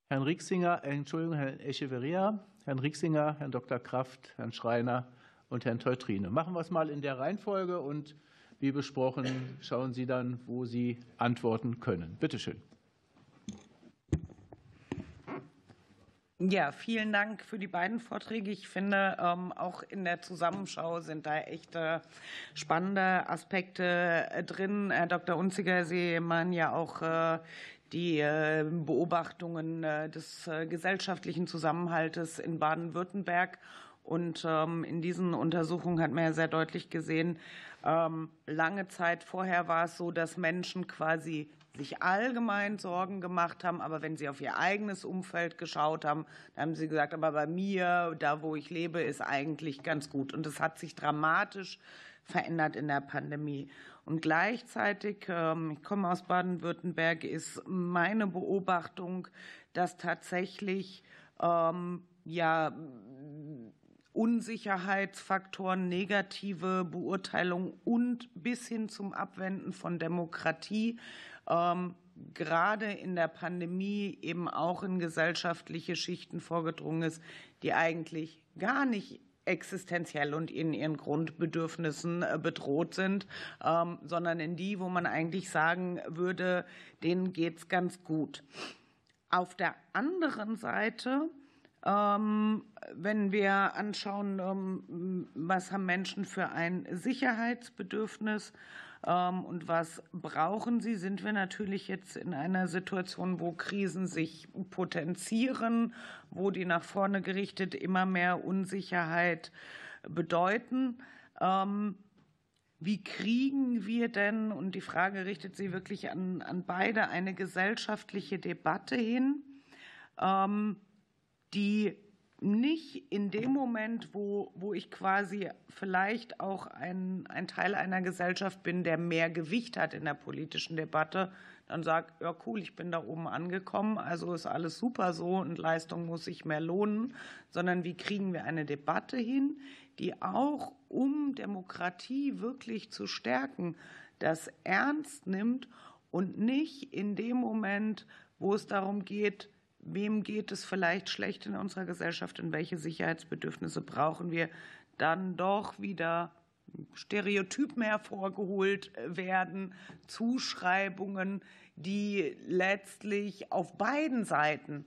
Herrn Rieksinger, äh, Entschuldigung, Herrn Echeverria, Herrn Rieksinger, Herrn Dr. Kraft, Herrn Schreiner und Herrn Teutrine. Machen wir es mal in der Reihenfolge und wie besprochen, schauen Sie dann, wo Sie antworten können. Bitte schön. Ja, vielen Dank für die beiden Vorträge. Ich finde, ähm, auch in der Zusammenschau sind da echt spannende Aspekte äh, drin. Herr Dr. Unziger, Sie meinen ja auch äh, die äh, Beobachtungen des gesellschaftlichen Zusammenhaltes in Baden-Württemberg. Und ähm, in diesen Untersuchungen hat man ja sehr deutlich gesehen, ähm, lange Zeit vorher war es so, dass Menschen quasi sich allgemein Sorgen gemacht haben, aber wenn sie auf ihr eigenes Umfeld geschaut haben, dann haben sie gesagt, aber bei mir, da wo ich lebe, ist eigentlich ganz gut. Und es hat sich dramatisch verändert in der Pandemie. Und gleichzeitig, ähm, ich komme aus Baden-Württemberg, ist meine Beobachtung, dass tatsächlich ähm, ja Unsicherheitsfaktoren, negative Beurteilung und bis hin zum Abwenden von Demokratie ähm, gerade in der Pandemie eben auch in gesellschaftliche Schichten vorgedrungen ist, die eigentlich gar nicht existenziell und in ihren Grundbedürfnissen äh, bedroht sind, ähm, sondern in die, wo man eigentlich sagen würde, denen geht es ganz gut. Auf der anderen Seite, wenn wir anschauen, was haben Menschen für ein Sicherheitsbedürfnis, ähm, und was brauchen sie? Sind wir natürlich jetzt in einer Situation, wo Krisen sich potenzieren, wo die nach vorne gerichtet immer mehr Unsicherheit bedeuten. Ähm, wie kriegen wir denn, und die Frage richtet sich wirklich an, an beide, eine gesellschaftliche Debatte hin, ähm, die nicht in dem Moment, wo, wo ich quasi vielleicht auch ein, ein Teil einer Gesellschaft bin, der mehr Gewicht hat in der politischen Debatte, dann sagt, ja cool, ich bin da oben angekommen, also ist alles super so und Leistung muss sich mehr lohnen, sondern wie kriegen wir eine Debatte hin, die auch, um Demokratie wirklich zu stärken, das ernst nimmt und nicht in dem Moment, wo es darum geht, wem geht es vielleicht schlecht in unserer Gesellschaft und welche Sicherheitsbedürfnisse brauchen wir, dann doch wieder Stereotypen hervorgeholt werden, Zuschreibungen, die letztlich auf beiden Seiten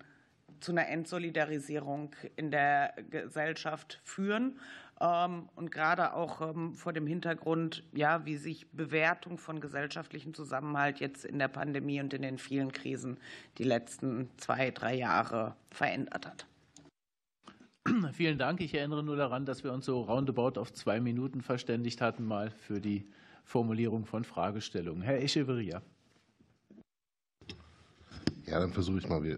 zu einer Entsolidarisierung in der Gesellschaft führen. Ähm, und gerade auch ähm, vor dem Hintergrund, ja, wie sich Bewertung von gesellschaftlichem Zusammenhalt jetzt in der Pandemie und in den vielen Krisen die letzten zwei, drei Jahre verändert hat. Vielen Dank. Ich erinnere nur daran, dass wir uns so roundabout auf zwei Minuten verständigt hatten, mal für die Formulierung von Fragestellungen. Herr Echeverria. Ja, dann versuche ich mal äh,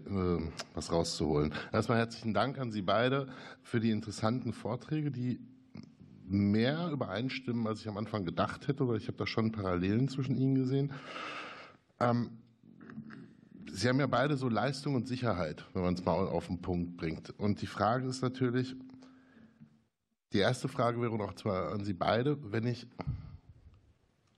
was rauszuholen. Erstmal herzlichen Dank an Sie beide für die interessanten Vorträge, die mehr übereinstimmen, als ich am Anfang gedacht hätte, weil ich habe da schon Parallelen zwischen Ihnen gesehen. Ähm, Sie haben ja beide so Leistung und Sicherheit, wenn man es mal auf den Punkt bringt. Und die Frage ist natürlich, die erste Frage wäre noch zwar an Sie beide, wenn ich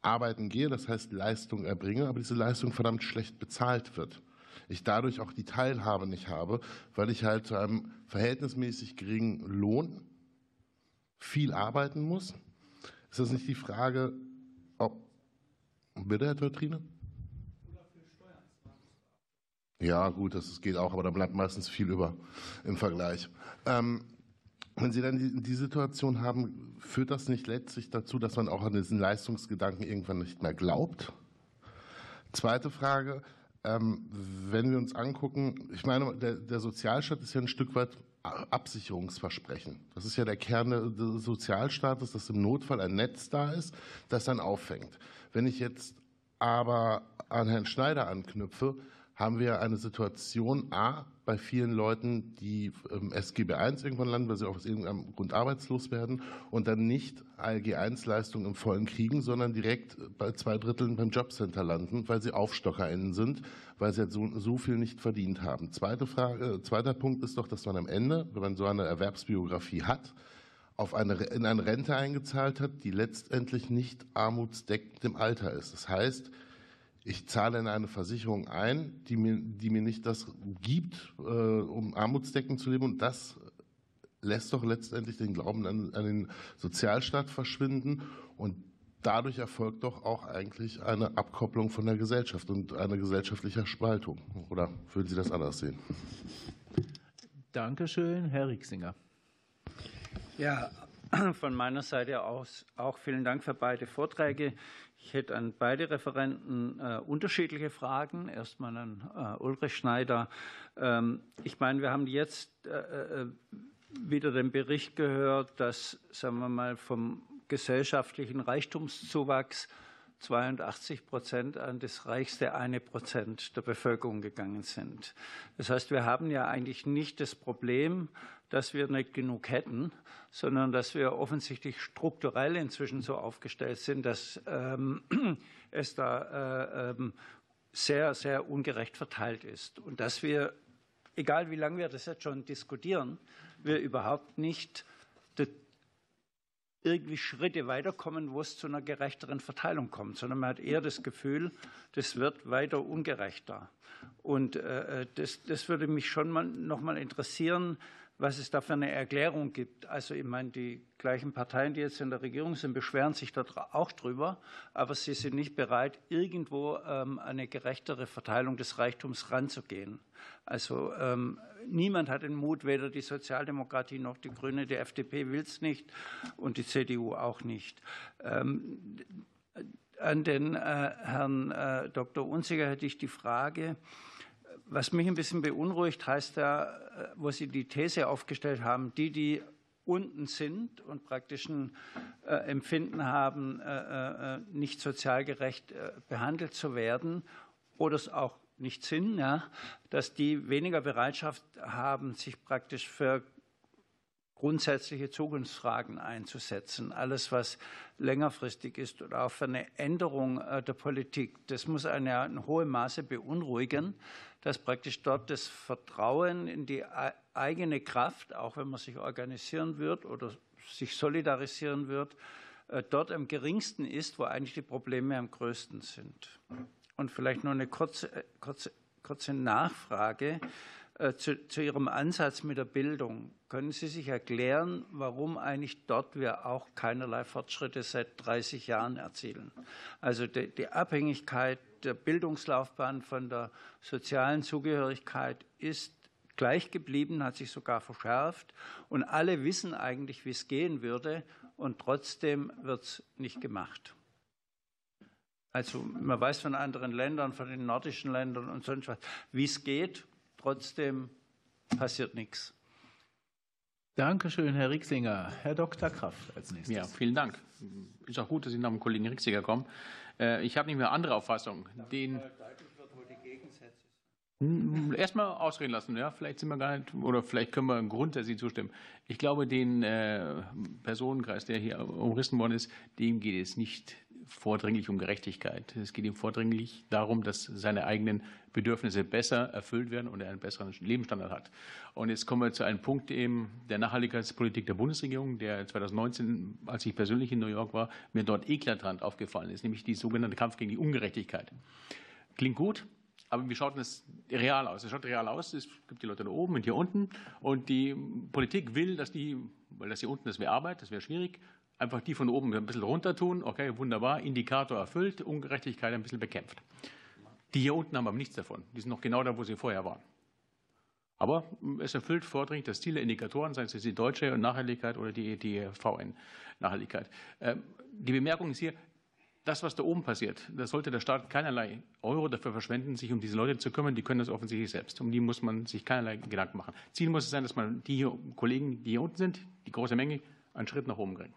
arbeiten gehe, das heißt Leistung erbringe, aber diese Leistung verdammt schlecht bezahlt wird ich dadurch auch die Teilhabe nicht habe, weil ich halt zu einem verhältnismäßig geringen Lohn viel arbeiten muss. Ist das nicht die Frage, ob. Bitte, Herr Teutrine? Ja, gut, das geht auch, aber da bleibt meistens viel über im Vergleich. Ähm, wenn Sie dann die, die, Situation haben, führt das nicht letztlich dazu, dass man auch an diesen Leistungsgedanken irgendwann nicht mehr glaubt? Zweite Frage, ähm, wenn wir uns angucken, ich meine, der, der Sozialstaat ist ja ein Stück weit Absicherungsversprechen. Das ist ja der Kern des Sozialstaates, dass im Notfall ein Netz da ist, das dann auffängt. Wenn ich jetzt aber an Herrn Schneider anknüpfe, haben wir eine Situation A bei vielen Leuten, die SGB I irgendwann landen, weil sie aus irgendeinem Grund arbeitslos werden und dann nicht ALG I-Leistungen im vollen kriegen, sondern direkt bei zwei Dritteln beim Jobcenter landen, weil sie AufstockerInnen sind, weil sie so, so viel nicht verdient haben. Zweite Frage, äh, zweiter Punkt ist doch, dass man am Ende, wenn man so eine Erwerbsbiografie hat, auf eine, in eine Rente eingezahlt hat, die letztendlich nicht armutsdeckend im Alter ist. Das heißt, ich zahle in eine Versicherung ein, die mir, die mir nicht das gibt, äh, um armutsdeckend zu leben. Und das lässt doch letztendlich den Glauben an, an den Sozialstaat verschwinden. Und dadurch erfolgt doch auch eigentlich eine Abkopplung von der Gesellschaft und eine gesellschaftliche Spaltung. Oder würden Sie das anders sehen? Dankeschön, Herr Rieksinger. Ja, von meiner Seite aus auch vielen Dank für beide Vorträge. Ich hätte an beide Referenten äh, unterschiedliche Fragen. Erstmal an äh, Ulrich Schneider. Ähm, ich meine, wir haben jetzt äh, äh, wieder den Bericht gehört, dass, sagen wir mal, vom gesellschaftlichen Reichtumszuwachs 82 Prozent an das reichste eine Prozent der Bevölkerung gegangen sind. Das heißt, wir haben ja eigentlich nicht das Problem, dass wir nicht genug hätten, sondern dass wir offensichtlich strukturell inzwischen so aufgestellt sind, dass ähm, es da äh, ähm, sehr, sehr ungerecht verteilt ist und dass wir, egal wie lange wir das jetzt schon diskutieren, wir überhaupt nicht irgendwie Schritte weiterkommen, wo es zu einer gerechteren Verteilung kommt, sondern man hat eher das Gefühl, das wird weiter ungerechter. Und äh, das, das würde mich schon mal, noch mal interessieren, was es da für eine Erklärung gibt. Also ich meine, die gleichen Parteien, die jetzt in der Regierung sind, beschweren sich da auch drüber, aber sie sind nicht bereit, irgendwo ähm, eine gerechtere Verteilung des Reichtums ranzugehen. Also ähm, niemand hat den Mut, weder die Sozialdemokratie noch die Grüne, die FDP will es nicht und die CDU auch nicht. Ähm, an den äh, Herrn äh, Dr. Unziger hätte ich die Frage, was mich ein bisschen beunruhigt, heißt ja, äh, wo Sie die These aufgestellt haben, die, die unten sind und praktisch ein äh, Empfinden haben, nicht sozial gerecht behandelt zu werden oder es auch nicht sind, ja, dass die weniger Bereitschaft haben, sich praktisch für grundsätzliche Zukunftsfragen einzusetzen. Alles, was längerfristig ist oder auch für eine Änderung äh, der Politik, das muss eine in hohem Maße beunruhigen, dass praktisch dort das Vertrauen in die eigene Kraft, auch wenn man sich organisieren wird oder sich solidarisieren wird, äh, dort am geringsten ist, wo eigentlich die Probleme am größten sind. Und vielleicht noch eine kurze, äh, kurze, kurze Nachfrage. Äh, zu, zu, Ihrem Ansatz mit der Bildung. Können Sie sich erklären, warum eigentlich dort wir auch keinerlei Fortschritte seit 30 Jahren erzielen? Also die, die Abhängigkeit der Bildungslaufbahn von der sozialen Zugehörigkeit ist gleich geblieben, hat sich sogar verschärft. Und alle wissen eigentlich, wie es gehen würde. Und trotzdem wird es nicht gemacht. Also man weiß von anderen Ländern, von den nordischen Ländern und sonst was, wie es geht. Trotzdem passiert nichts. Dankeschön, Herr Rixinger. Herr Dr. Kraft als nächstes. Ja, vielen Dank. Ist auch gut, dass Sie nach dem Kollegen Rixinger kommen. Äh, ich habe nicht mehr andere Auffassung. Den Erstmal ausreden lassen, ja. Vielleicht sind wir gar nicht, oder vielleicht können wir grundsätzlich zustimmen. Ich glaube, den äh, Personenkreis, der hier umrissen worden ist, dem geht es nicht vordringlich um Gerechtigkeit. Es geht ihm vordringlich darum, dass seine eigenen Bedürfnisse besser erfüllt werden und er einen besseren Lebensstandard hat. Und jetzt kommen wir zu einem Punkt eben der Nachhaltigkeitspolitik der Bundesregierung, der 2019, als ich persönlich in New York war, mir dort eklatant aufgefallen ist, nämlich die sogenannte Kampf gegen die Ungerechtigkeit. Klingt gut, aber wie schaut das real aus? Es schaut real aus, es gibt die Leute da oben und hier unten und die Politik will, dass die, weil das hier unten, das wäre Arbeit, das wäre schwierig, einfach die von oben ein bisschen runter tun. Okay, wunderbar, Indikator erfüllt, Ungerechtigkeit ein bisschen bekämpft. Die hier unten haben aber nichts davon. Die sind noch genau da, wo sie vorher waren. Aber es erfüllt vordringlich das Ziel der Indikatoren, sei es die deutsche Nachhaltigkeit oder die, die VN-Nachhaltigkeit. Ähm, die Bemerkung ist hier, das, was da oben passiert, da sollte der Staat keinerlei Euro dafür verschwenden, sich um diese Leute zu kümmern. Die können das offensichtlich selbst. Um die muss man sich keinerlei Gedanken machen. Ziel muss es sein, dass man die Kollegen, die hier unten sind, die große Menge, einen Schritt nach oben bringt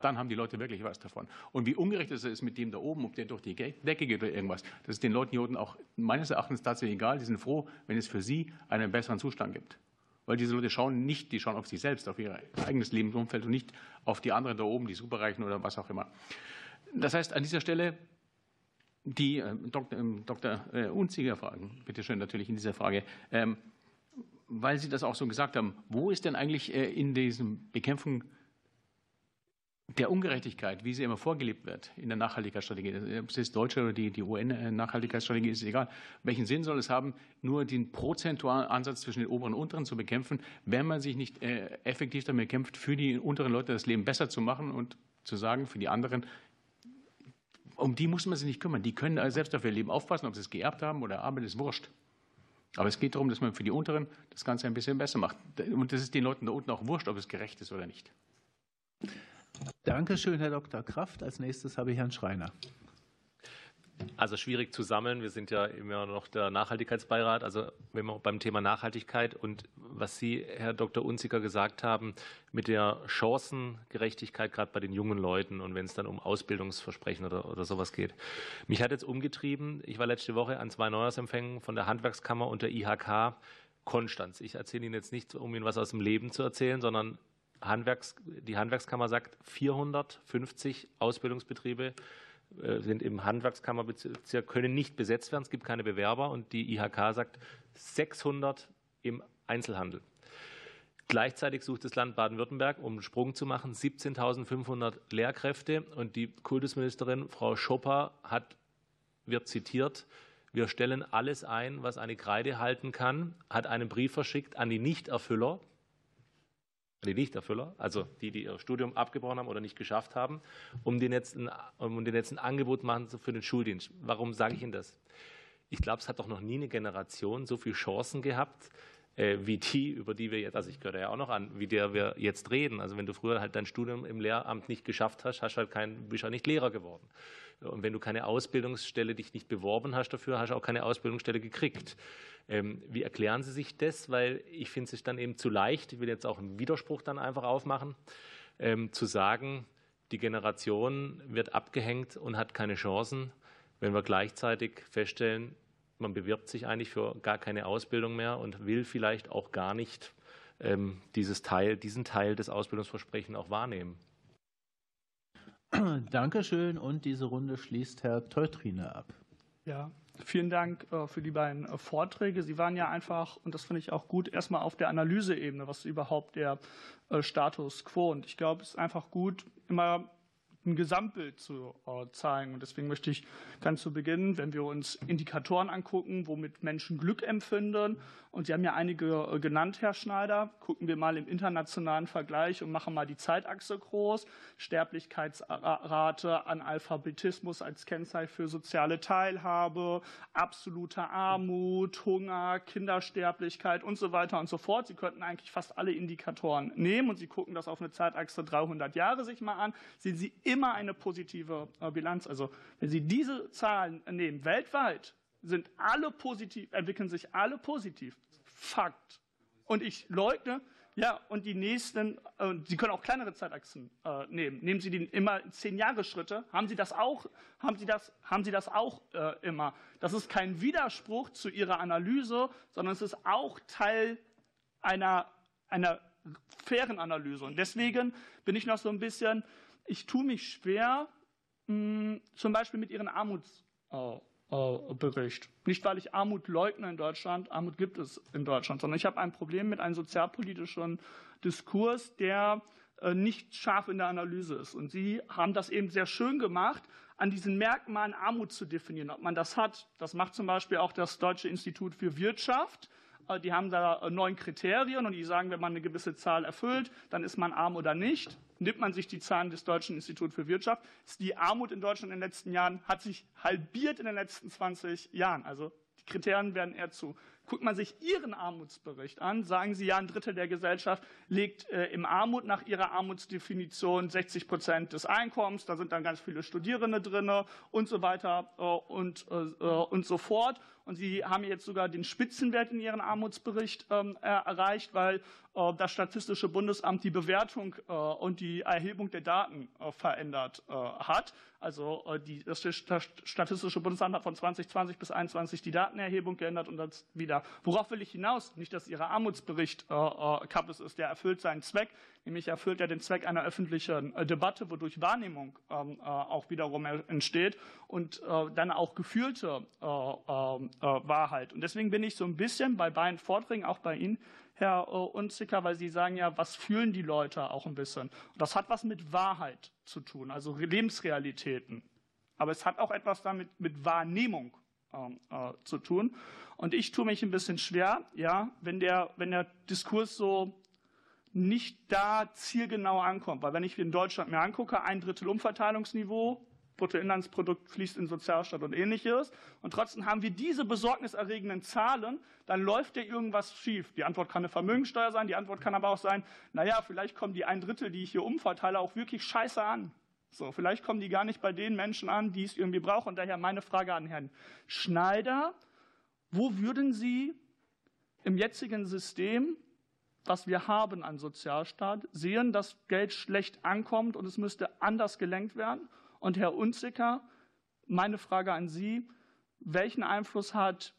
dann haben die Leute wirklich was davon. Und wie ungerecht es ist mit dem da oben, ob der durch die Decke geht oder irgendwas, das ist den Leuten hier unten auch meines Erachtens tatsächlich egal. Die sind froh, wenn es für sie einen besseren Zustand gibt. Weil diese Leute schauen nicht, die schauen auf sich selbst, auf ihr eigenes Lebensumfeld und nicht auf die anderen da oben, die Superreichen oder was auch immer. Das heißt, an dieser Stelle die äh, Dr. Ähm, Dr. Äh, Unziger fragen, bitte schön natürlich in dieser Frage, ähm, weil Sie das auch so gesagt haben, wo ist denn eigentlich äh, in diesem Bekämpfung der Ungerechtigkeit, wie sie immer vorgelebt wird in der Nachhaltigkeitsstrategie, ob es ist deutsche oder die, die UN-Nachhaltigkeitsstrategie, ist egal. Welchen Sinn soll es haben, nur den prozentualen Ansatz zwischen den oberen und unteren zu bekämpfen, wenn man sich nicht äh, effektiv damit kämpft, für die unteren Leute das Leben besser zu machen und zu sagen, für die anderen, um die muss man sich nicht kümmern. Die können selbst auf ihr Leben aufpassen, ob sie es geerbt haben oder Arbeit ist wurscht. Aber es geht darum, dass man für die unteren das Ganze ein bisschen besser macht. Und das ist den Leuten da unten auch wurscht, ob es gerecht ist oder nicht. Dankeschön, Herr Dr. Kraft. Als nächstes habe ich Herrn Schreiner. Also schwierig zu sammeln. Wir sind ja immer noch der Nachhaltigkeitsbeirat. Also wenn wir beim Thema Nachhaltigkeit und was Sie, Herr Dr. Unziger, gesagt haben, mit der Chancengerechtigkeit gerade bei den jungen Leuten und wenn es dann um Ausbildungsversprechen oder, oder sowas geht. Mich hat jetzt umgetrieben. Ich war letzte Woche an zwei Neujahrsempfängen von der Handwerkskammer und der IHK Konstanz. Ich erzähle Ihnen jetzt nicht, um Ihnen was aus dem Leben zu erzählen, sondern Handwerks, die Handwerkskammer sagt, 450 Ausbildungsbetriebe äh, sind im Handwerkskammerbezirk, können nicht besetzt werden. Es gibt keine Bewerber. Und die IHK sagt 600 im Einzelhandel. Gleichzeitig sucht das Land Baden-Württemberg, um einen Sprung zu machen, 17.500 Lehrkräfte. Und die Kultusministerin Frau Schopper hat, wird zitiert, wir stellen alles ein, was eine Kreide halten kann, hat einen Brief verschickt an die Nichterfüller, die Nichterfüller, also die, die ihr Studium abgebrochen haben oder nicht geschafft haben, um den jetzt ein, um den jetzt ein Angebot machen für den Schuldienst. Warum sage ich Ihnen das? Ich glaube, es hat doch noch nie eine Generation so viele Chancen gehabt, wie die, über die wir jetzt, also ich gehöre ja auch noch an, wie der wir jetzt reden. Also wenn du früher halt dein Studium im Lehramt nicht geschafft hast, hast halt kein, bist du halt nicht Lehrer geworden. Und wenn du keine Ausbildungsstelle dich nicht beworben hast dafür, hast du auch keine Ausbildungsstelle gekriegt. Ähm, wie erklären Sie sich das? Weil ich finde es dann eben zu leicht, ich will jetzt auch einen Widerspruch dann einfach aufmachen, ähm, zu sagen, die Generation wird abgehängt und hat keine Chancen, wenn wir gleichzeitig feststellen, man bewirbt sich eigentlich für gar keine Ausbildung mehr und will vielleicht auch gar nicht ähm, dieses Teil, diesen Teil des Ausbildungsversprechens auch wahrnehmen. Dankeschön. Und diese Runde schließt Herr Teutrine ab. Ja, vielen Dank äh, für die beiden äh, Vorträge. Sie waren ja einfach, und das finde ich auch gut, erstmal auf der Analyseebene, was ist überhaupt der äh, Status quo. Und ich glaube, es ist einfach gut, immer ein Gesamtbild zu äh, zeigen. Und deswegen möchte ich ganz zu Beginn, wenn wir uns Indikatoren angucken, womit Menschen Glück empfinden, und Sie haben ja einige äh, genannt, Herr Schneider, gucken wir mal im internationalen Vergleich und machen mal die Zeitachse groß. Sterblichkeitsrate, Analphabetismus als Kennzeichen für soziale Teilhabe, absolute Armut, Hunger, Kindersterblichkeit und so weiter und so fort. Sie könnten eigentlich fast alle Indikatoren nehmen und Sie gucken das auf eine Zeitachse 300 Jahre sich mal an, sehen Sie immer eine positive äh, Bilanz. Also wenn Sie diese Zahlen nehmen, weltweit sind alle positiv, entwickeln sich alle positiv. Fakt. Und ich leugne, ja, und die nächsten, äh, Sie können auch kleinere Zeitachsen äh, nehmen. Nehmen Sie die immer zehn Jahre Schritte. Haben Sie das auch? Haben Sie das? Haben Sie das auch äh, immer? Das ist kein Widerspruch zu Ihrer Analyse, sondern es ist auch Teil einer einer fairen Analyse. Und deswegen bin ich noch so ein bisschen ich tue mich schwer, mh, zum Beispiel mit Ihrem Armutsbericht. Nicht, weil ich Armut leugne in Deutschland, Armut gibt es in Deutschland, sondern ich habe ein Problem mit einem sozialpolitischen Diskurs, der äh, nicht scharf in der Analyse ist. Und Sie haben das eben sehr schön gemacht, an diesen Merkmalen Armut zu definieren. Ob man das hat, das macht zum Beispiel auch das Deutsche Institut für Wirtschaft. Äh, die haben da äh, neun Kriterien und die sagen, wenn man eine gewisse Zahl erfüllt, dann ist man arm oder nicht. Nimmt man sich die Zahlen des Deutschen Instituts für Wirtschaft, ist die Armut in Deutschland in den letzten Jahren, hat sich halbiert in den letzten 20 Jahren. Also die Kriterien werden eher zu Guckt man sich Ihren Armutsbericht an, sagen Sie ja, ein Drittel der Gesellschaft liegt äh, im Armut nach Ihrer Armutsdefinition 60 Prozent des Einkommens. Da sind dann ganz viele Studierende drin und so weiter und, und so fort. Und Sie haben jetzt sogar den Spitzenwert in Ihrem Armutsbericht ähm, erreicht, weil äh, das Statistische Bundesamt die Bewertung äh, und die Erhebung der Daten äh, verändert hat. Also das Statistische Bundesamt hat von 2020 bis 2021 die Datenerhebung geändert und das wieder. Worauf will ich hinaus? Nicht, dass Ihr Armutsbericht äh, Kappes ist. Der erfüllt seinen Zweck, nämlich erfüllt er den Zweck einer öffentlichen Debatte, wodurch Wahrnehmung ähm, auch wiederum entsteht und dann auch gefühlte ähm, Wahrheit. Und deswegen bin ich so ein bisschen bei beiden Vorträgen, auch bei Ihnen, Herr Unzicker, weil Sie sagen ja, was fühlen die Leute auch ein bisschen. Und das hat was mit Wahrheit zu tun, also Lebensrealitäten. Aber es hat auch etwas damit mit Wahrnehmung ähm, äh, zu tun. Und ich tue mich ein bisschen schwer, ja, wenn der, wenn der Diskurs so nicht da zielgenau ankommt. Weil wenn ich in Deutschland mir angucke, ein Drittel Umverteilungsniveau, Bruttoinlandsprodukt fließt in Sozialstaat und ähnliches. Und trotzdem haben wir diese besorgniserregenden Zahlen, dann läuft ja irgendwas schief. Die Antwort kann eine Vermögensteuer sein, die Antwort kann aber auch sein, naja, vielleicht kommen die ein Drittel, die ich hier umverteile, auch wirklich scheiße an. So, vielleicht kommen die gar nicht bei den Menschen an, die es irgendwie brauchen. Und daher meine Frage an Herrn Schneider. Wo würden Sie im jetzigen System, was wir haben an Sozialstaat, sehen, dass Geld schlecht ankommt und es müsste anders gelenkt werden? Und Herr Unzicker, meine Frage an Sie, welchen Einfluss hat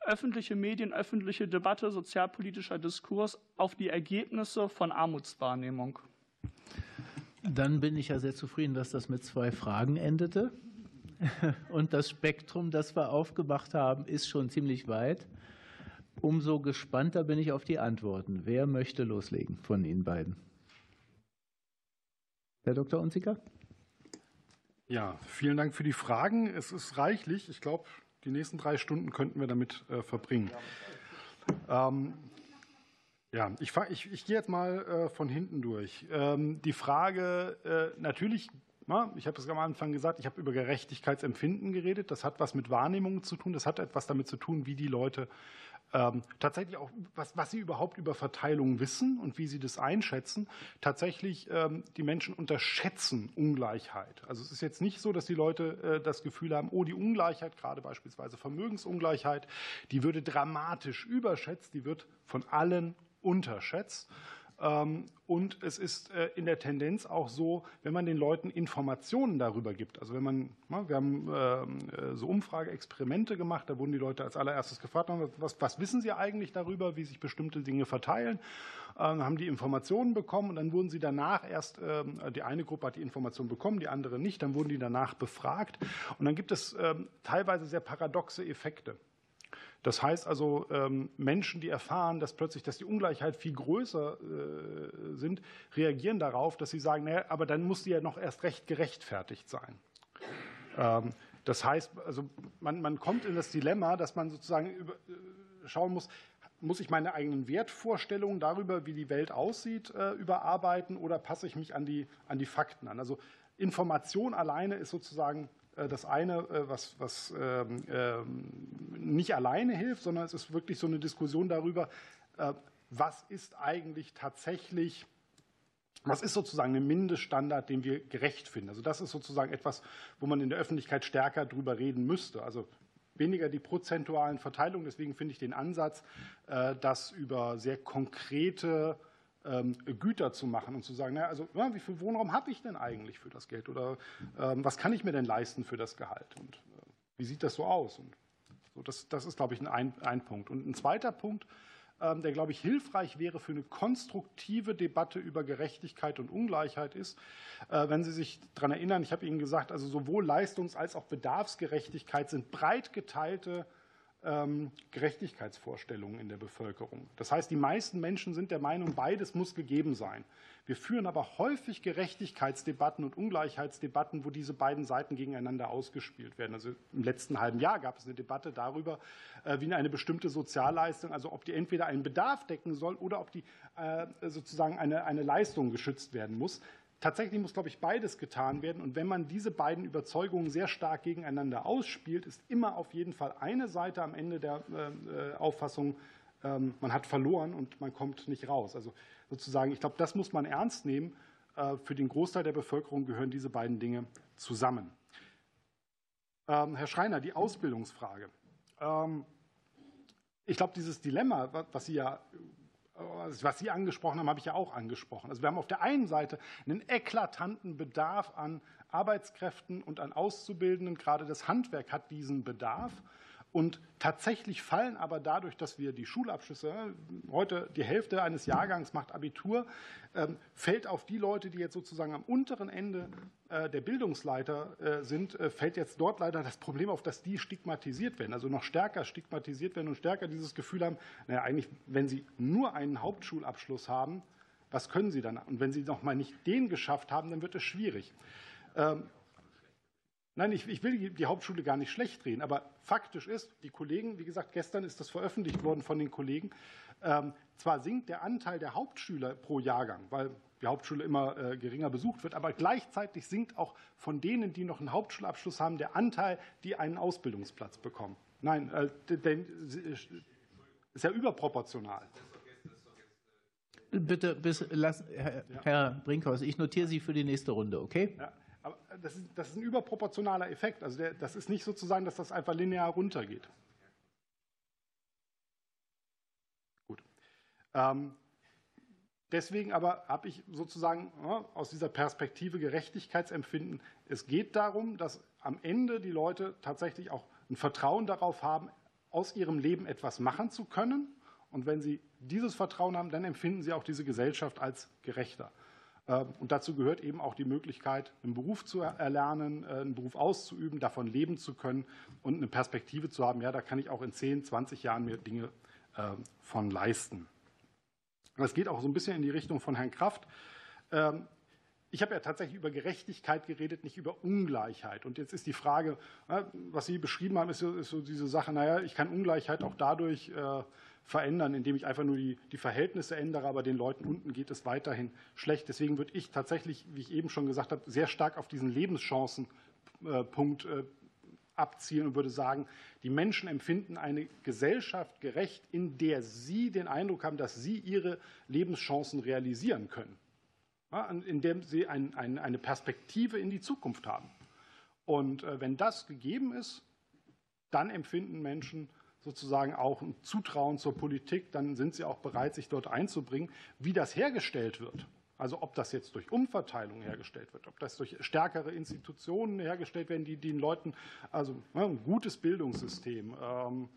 öffentliche Medien, öffentliche Debatte, sozialpolitischer Diskurs auf die Ergebnisse von Armutswahrnehmung? Dann bin ich ja sehr zufrieden, dass das mit zwei Fragen endete. Und das Spektrum, das wir aufgemacht haben, ist schon ziemlich weit. Umso gespannter bin ich auf die Antworten. Wer möchte loslegen von Ihnen beiden? Herr Dr. Unziker? Ja, vielen Dank für die Fragen. Es ist reichlich. Ich glaube, die nächsten drei Stunden könnten wir damit äh, verbringen. Ähm, ja, ich, ich, ich gehe jetzt mal äh, von hinten durch. Ähm, die Frage, äh, natürlich, na, ich habe es am Anfang gesagt, ich habe über Gerechtigkeitsempfinden geredet. Das hat was mit Wahrnehmung zu tun. Das hat etwas damit zu tun, wie die Leute ähm, tatsächlich auch, was, was sie überhaupt über Verteilung wissen und wie sie das einschätzen. Tatsächlich, ähm, die Menschen unterschätzen Ungleichheit. Also es ist jetzt nicht so, dass die Leute äh, das Gefühl haben, oh, die Ungleichheit, gerade beispielsweise Vermögensungleichheit, die würde dramatisch überschätzt, die wird von allen unterschätzt. Ähm, und es ist äh, in der Tendenz auch so, wenn man den Leuten Informationen darüber gibt. Also wenn man, ne, wir haben ähm, äh, so Umfrageexperimente gemacht, da wurden die Leute als allererstes gefragt, was, was wissen sie eigentlich darüber, wie sich bestimmte Dinge verteilen, ähm, haben die Informationen bekommen und dann wurden sie danach erst, die eine Gruppe hat die Informationen bekommen, die andere nicht, dann wurden die danach befragt und dann gibt es teilweise sehr paradoxe Effekte. Das heißt also, ähm, Menschen, die erfahren, dass plötzlich, dass die Ungleichheit viel größer äh, sind, reagieren darauf, dass sie sagen, naja, aber dann muss sie ja noch erst recht gerechtfertigt sein. Ähm, das heißt, also man, man kommt in das Dilemma, dass man sozusagen äh, schauen muss, muss ich meine eigenen Wertvorstellungen darüber, wie die Welt aussieht, äh, überarbeiten oder passe ich mich an die, an die Fakten an? Also Information alleine ist sozusagen das eine, äh, was, was ähm, ähm, nicht alleine hilft, sondern es ist wirklich so eine Diskussion darüber, äh, was ist eigentlich tatsächlich, was ist sozusagen ein Mindeststandard, den wir gerecht finden. Also das ist sozusagen etwas, wo man in der Öffentlichkeit stärker drüber reden müsste. Also weniger die prozentualen Verteilungen. Deswegen finde ich den Ansatz, das über sehr konkrete Güter zu machen und zu sagen, naja, also wie viel Wohnraum habe ich denn eigentlich für das Geld oder ähm, was kann ich mir denn leisten für das Gehalt und äh, wie sieht das so aus? Und so, das, das ist, glaube ich, ein, ein Punkt. Und ein zweiter Punkt, ähm, der, glaube ich, hilfreich wäre für eine konstruktive Debatte über Gerechtigkeit und Ungleichheit ist, äh, wenn Sie sich daran erinnern, ich habe Ihnen gesagt, also sowohl Leistungs- als auch Bedarfsgerechtigkeit sind breit geteilte ähm, Gerechtigkeitsvorstellungen in der Bevölkerung. Das heißt, die meisten Menschen sind der Meinung, beides muss gegeben sein. Wir führen aber häufig Gerechtigkeitsdebatten und Ungleichheitsdebatten, wo diese beiden Seiten gegeneinander ausgespielt werden. Also im letzten halben Jahr gab es eine Debatte darüber, äh, wie eine bestimmte Sozialleistung, also ob die entweder einen Bedarf decken soll oder ob die äh, sozusagen eine, eine Leistung geschützt werden muss. Tatsächlich muss, glaube ich, beides getan werden. Und wenn man diese beiden Überzeugungen sehr stark gegeneinander ausspielt, ist immer auf jeden Fall eine Seite am Ende der äh, Auffassung, ähm, man hat verloren und man kommt nicht raus. Also sozusagen, ich glaube, das muss man ernst nehmen. Äh, für den Großteil der Bevölkerung gehören diese beiden Dinge zusammen. Ähm, Herr Schreiner, die Ausbildungsfrage. Ähm, ich glaube, dieses Dilemma, was Sie ja was Sie angesprochen haben, habe ich ja auch angesprochen. Also wir haben auf der einen Seite einen eklatanten Bedarf an Arbeitskräften und an Auszubildenden. Gerade das Handwerk hat diesen Bedarf. Und tatsächlich fallen aber dadurch, dass wir die Schulabschlüsse, heute die Hälfte eines Jahrgangs macht Abitur, ähm, fällt auf die Leute, die jetzt sozusagen am unteren Ende äh, der Bildungsleiter äh, sind, äh, fällt jetzt dort leider das Problem auf, dass die stigmatisiert werden, also noch stärker stigmatisiert werden und stärker dieses Gefühl haben, naja, eigentlich, wenn sie nur einen Hauptschulabschluss haben, was können sie dann? Und wenn sie noch mal nicht den geschafft haben, dann wird es schwierig. Nein, ich, ich, will die Hauptschule gar nicht schlecht reden, aber faktisch ist, die Kollegen, wie gesagt, gestern ist das veröffentlicht worden von den Kollegen, ähm, zwar sinkt der Anteil der Hauptschüler pro Jahrgang, weil die Hauptschule immer äh, geringer besucht wird, aber gleichzeitig sinkt auch von denen, die noch einen Hauptschulabschluss haben, der Anteil, die einen Ausbildungsplatz bekommen. Nein, äh, denn, ist ja überproportional. Bitte, bis, lass, Herr, Herr Brinkhaus, ich notiere Sie für die nächste Runde, okay? Ja. Aber das ist, das ist ein überproportionaler Effekt. Also der, das ist nicht sozusagen, dass das einfach linear runtergeht. Gut. Ähm, deswegen aber habe ich sozusagen ja, aus dieser Perspektive Gerechtigkeitsempfinden, es geht darum, dass am Ende die Leute tatsächlich auch ein Vertrauen darauf haben, aus ihrem Leben etwas machen zu können. Und wenn sie dieses Vertrauen haben, dann empfinden sie auch diese Gesellschaft als gerechter. Ähm, und dazu gehört eben auch die Möglichkeit, einen Beruf zu erlernen, äh, einen Beruf auszuüben, davon leben zu können und eine Perspektive zu haben, ja, da kann ich auch in 10, 20 Jahren mir Dinge ähm, von leisten. Das geht auch so ein bisschen in die Richtung von Herrn Kraft. Ähm, ich habe ja tatsächlich über Gerechtigkeit geredet, nicht über Ungleichheit. Und jetzt ist die Frage, was Sie beschrieben haben, ist so, ist so diese Sache, naja, ich kann Ungleichheit auch dadurch äh, verändern, indem ich einfach nur die, die Verhältnisse ändere, aber den Leuten unten geht es weiterhin schlecht. Deswegen würde ich tatsächlich, wie ich eben schon gesagt habe, sehr stark auf diesen Lebenschancenpunkt äh, abzielen und würde sagen, die Menschen empfinden eine Gesellschaft gerecht, in der sie den Eindruck haben, dass sie ihre Lebenschancen realisieren können, ja, in der sie ein, ein, eine Perspektive in die Zukunft haben. Und äh, wenn das gegeben ist, dann empfinden Menschen sozusagen auch ein Zutrauen zur Politik, dann sind sie auch bereit, sich dort einzubringen. Wie das hergestellt wird, also ob das jetzt durch Umverteilung hergestellt wird, ob das durch stärkere Institutionen hergestellt werden, die den Leuten, also ne, ein gutes Bildungssystem, ähm,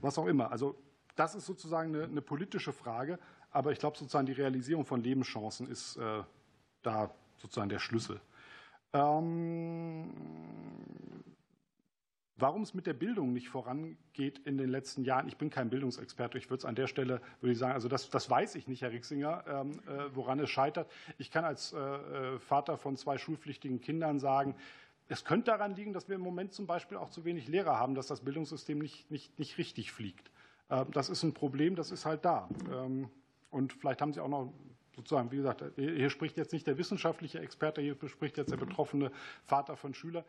was auch immer. Also das ist sozusagen eine, eine politische Frage, aber ich glaube sozusagen die Realisierung von Lebenschancen ist äh, da sozusagen der Schlüssel. Ähm, Warum es mit der Bildung nicht vorangeht in den letzten Jahren, ich bin kein Bildungsexperte, ich würde es an der Stelle, würde ich sagen, also das, das weiß ich nicht, Herr Rixinger, ähm, äh, woran es scheitert. Ich kann als äh, äh, Vater von zwei schulpflichtigen Kindern sagen, es könnte daran liegen, dass wir im Moment zum Beispiel auch zu wenig Lehrer haben, dass das Bildungssystem nicht, nicht, nicht richtig fliegt. Ähm, das ist ein Problem, das ist halt da. Ähm, und vielleicht haben Sie auch noch sozusagen, wie gesagt, hier spricht jetzt nicht der wissenschaftliche Experte, hier spricht jetzt der betroffene Vater von Schülern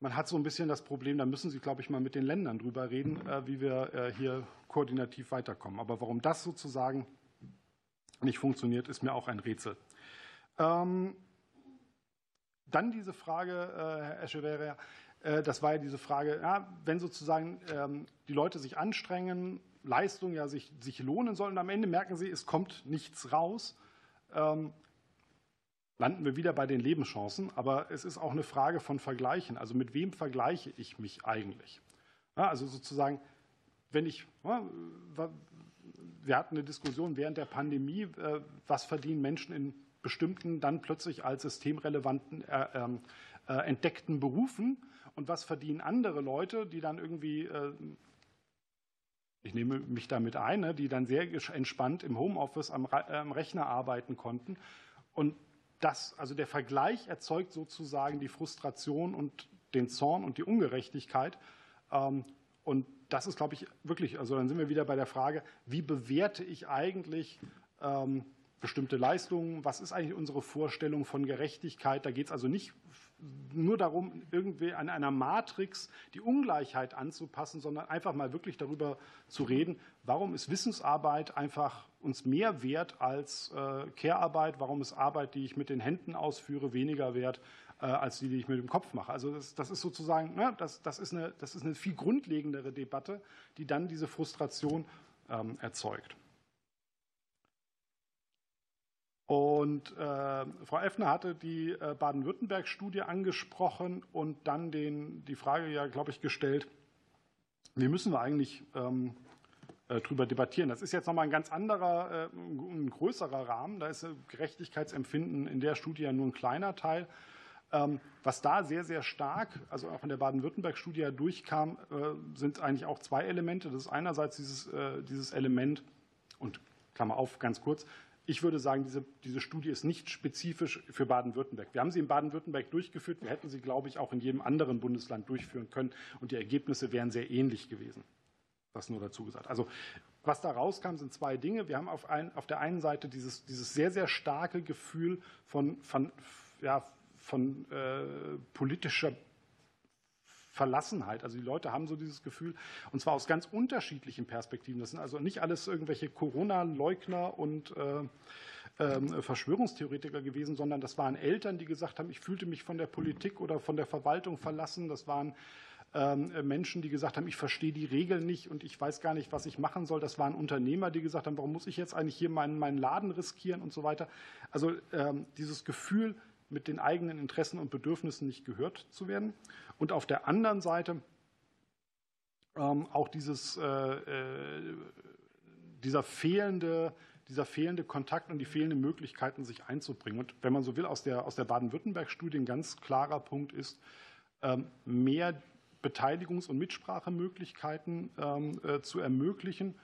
man hat so ein bisschen das Problem, da müssen Sie, glaube ich, mal mit den Ländern drüber reden, äh, wie wir äh, hier koordinativ weiterkommen. Aber warum das sozusagen nicht funktioniert, ist mir auch ein Rätsel. Ähm, dann diese Frage, äh, Herr Escheverria, das war ja diese Frage, ja, wenn sozusagen ähm, die Leute sich anstrengen, Leistungen ja sich, sich lohnen sollen, am Ende merken sie, es kommt nichts raus. Landen wir wieder bei den Lebenschancen. Aber es ist auch eine Frage von Vergleichen. Also mit wem vergleiche ich mich eigentlich? Also sozusagen, wenn ich, wir hatten eine Diskussion während der Pandemie, äh, was verdienen Menschen in bestimmten dann plötzlich als systemrelevanten äh, ähm, äh, entdeckten Berufen und was verdienen andere Leute, die dann irgendwie ich nehme mich damit ein, ne, die dann sehr entspannt im Homeoffice am Rechner arbeiten konnten. Und das, also der Vergleich erzeugt sozusagen die Frustration und den Zorn und die Ungerechtigkeit. Ähm, und das ist, glaube ich, wirklich, also dann sind wir wieder bei der Frage, wie bewerte ich eigentlich ähm, bestimmte Leistungen? Was ist eigentlich unsere Vorstellung von Gerechtigkeit? Da geht es also nicht nur darum, irgendwie an einer Matrix die Ungleichheit anzupassen, sondern einfach mal wirklich darüber zu reden, warum ist Wissensarbeit einfach uns mehr wert als äh, Care-Arbeit, warum ist Arbeit, die ich mit den Händen ausführe, weniger wert äh, als die, die ich mit dem Kopf mache. Also das, das ist sozusagen, ne, das, das, ist eine, das ist eine viel grundlegendere Debatte, die dann diese Frustration ähm, erzeugt. Und äh, Frau Effner hatte die äh, Baden-Württemberg-Studie angesprochen und dann den, die Frage ja, glaube ich, gestellt, wie müssen wir eigentlich ähm, äh, darüber debattieren. Das ist jetzt nochmal ein ganz anderer, äh, ein größerer Rahmen. Da ist Gerechtigkeitsempfinden in der Studie ja nur ein kleiner Teil. Ähm, was da sehr, sehr stark, also auch in der Baden-Württemberg-Studie ja durchkam, äh, sind eigentlich auch zwei Elemente. Das ist einerseits dieses, dieses Element, und Klammer auf, ganz kurz, ich würde sagen, diese, diese Studie ist nicht spezifisch für Baden-Württemberg. Wir haben sie in Baden-Württemberg durchgeführt. Wir hätten sie, glaube ich, auch in jedem anderen Bundesland durchführen können. Und die Ergebnisse wären sehr ähnlich gewesen. Das nur dazu gesagt. Also, was da rauskam, sind zwei Dinge. Wir haben auf, ein, auf der einen Seite dieses, dieses sehr, sehr starke Gefühl von, von, ja, von äh, politischer Verlassenheit. Also die Leute haben so dieses Gefühl, und zwar aus ganz unterschiedlichen Perspektiven. Das sind also nicht alles irgendwelche Corona-Leugner und äh, äh, Verschwörungstheoretiker gewesen, sondern das waren Eltern, die gesagt haben, ich fühlte mich von der Politik oder von der Verwaltung verlassen. Das waren ähm, Menschen, die gesagt haben, ich verstehe die Regeln nicht und ich weiß gar nicht, was ich machen soll. Das waren Unternehmer, die gesagt haben, warum muss ich jetzt eigentlich hier meinen, meinen Laden riskieren und so weiter. Also ähm, dieses Gefühl, mit den eigenen Interessen und Bedürfnissen nicht gehört zu werden. Und auf der anderen Seite ähm, auch dieses, äh, äh, dieser, fehlende, dieser fehlende Kontakt und die fehlenden Möglichkeiten, sich einzubringen. Und wenn man so will, aus der, aus der Baden-Württemberg-Studie ein ganz klarer Punkt ist, ähm, mehr Beteiligungs- und Mitsprachemöglichkeiten ähm, äh, zu ermöglichen.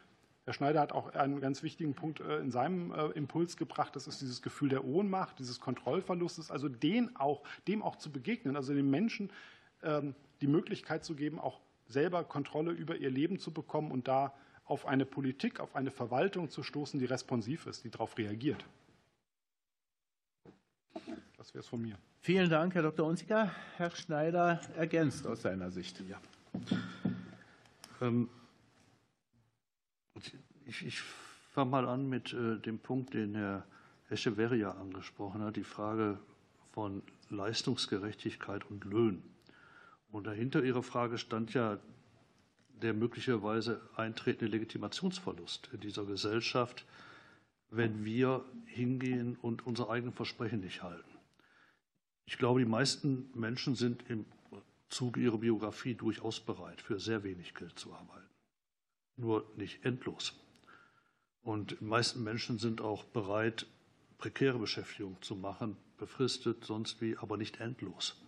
Herr Schneider hat auch einen ganz wichtigen Punkt in seinem Impuls gebracht. Das ist dieses Gefühl der Ohnmacht, dieses Kontrollverlustes, also den auch, dem auch zu begegnen, also den Menschen ähm, die Möglichkeit zu geben, auch selber Kontrolle über ihr Leben zu bekommen und da auf eine Politik, auf eine Verwaltung zu stoßen, die responsiv ist, die darauf reagiert. Das wäre es von mir. Vielen Dank, Herr Dr. Unziger. Herr Schneider ergänzt aus seiner Sicht. Ja. Ähm, ich, ich fange mal an mit äh, dem Punkt, den Herr Echeverria angesprochen hat, die Frage von Leistungsgerechtigkeit und Löhnen. Und dahinter Ihrer Frage stand ja der möglicherweise eintretende Legitimationsverlust in dieser Gesellschaft, wenn wir hingehen und unsere eigenen Versprechen nicht halten. Ich glaube, die meisten Menschen sind im Zuge ihrer Biografie durchaus bereit, für sehr wenig Geld zu arbeiten. Nur nicht endlos. Und die meisten Menschen sind auch bereit, prekäre Beschäftigung zu machen, befristet, sonst wie, aber nicht endlos.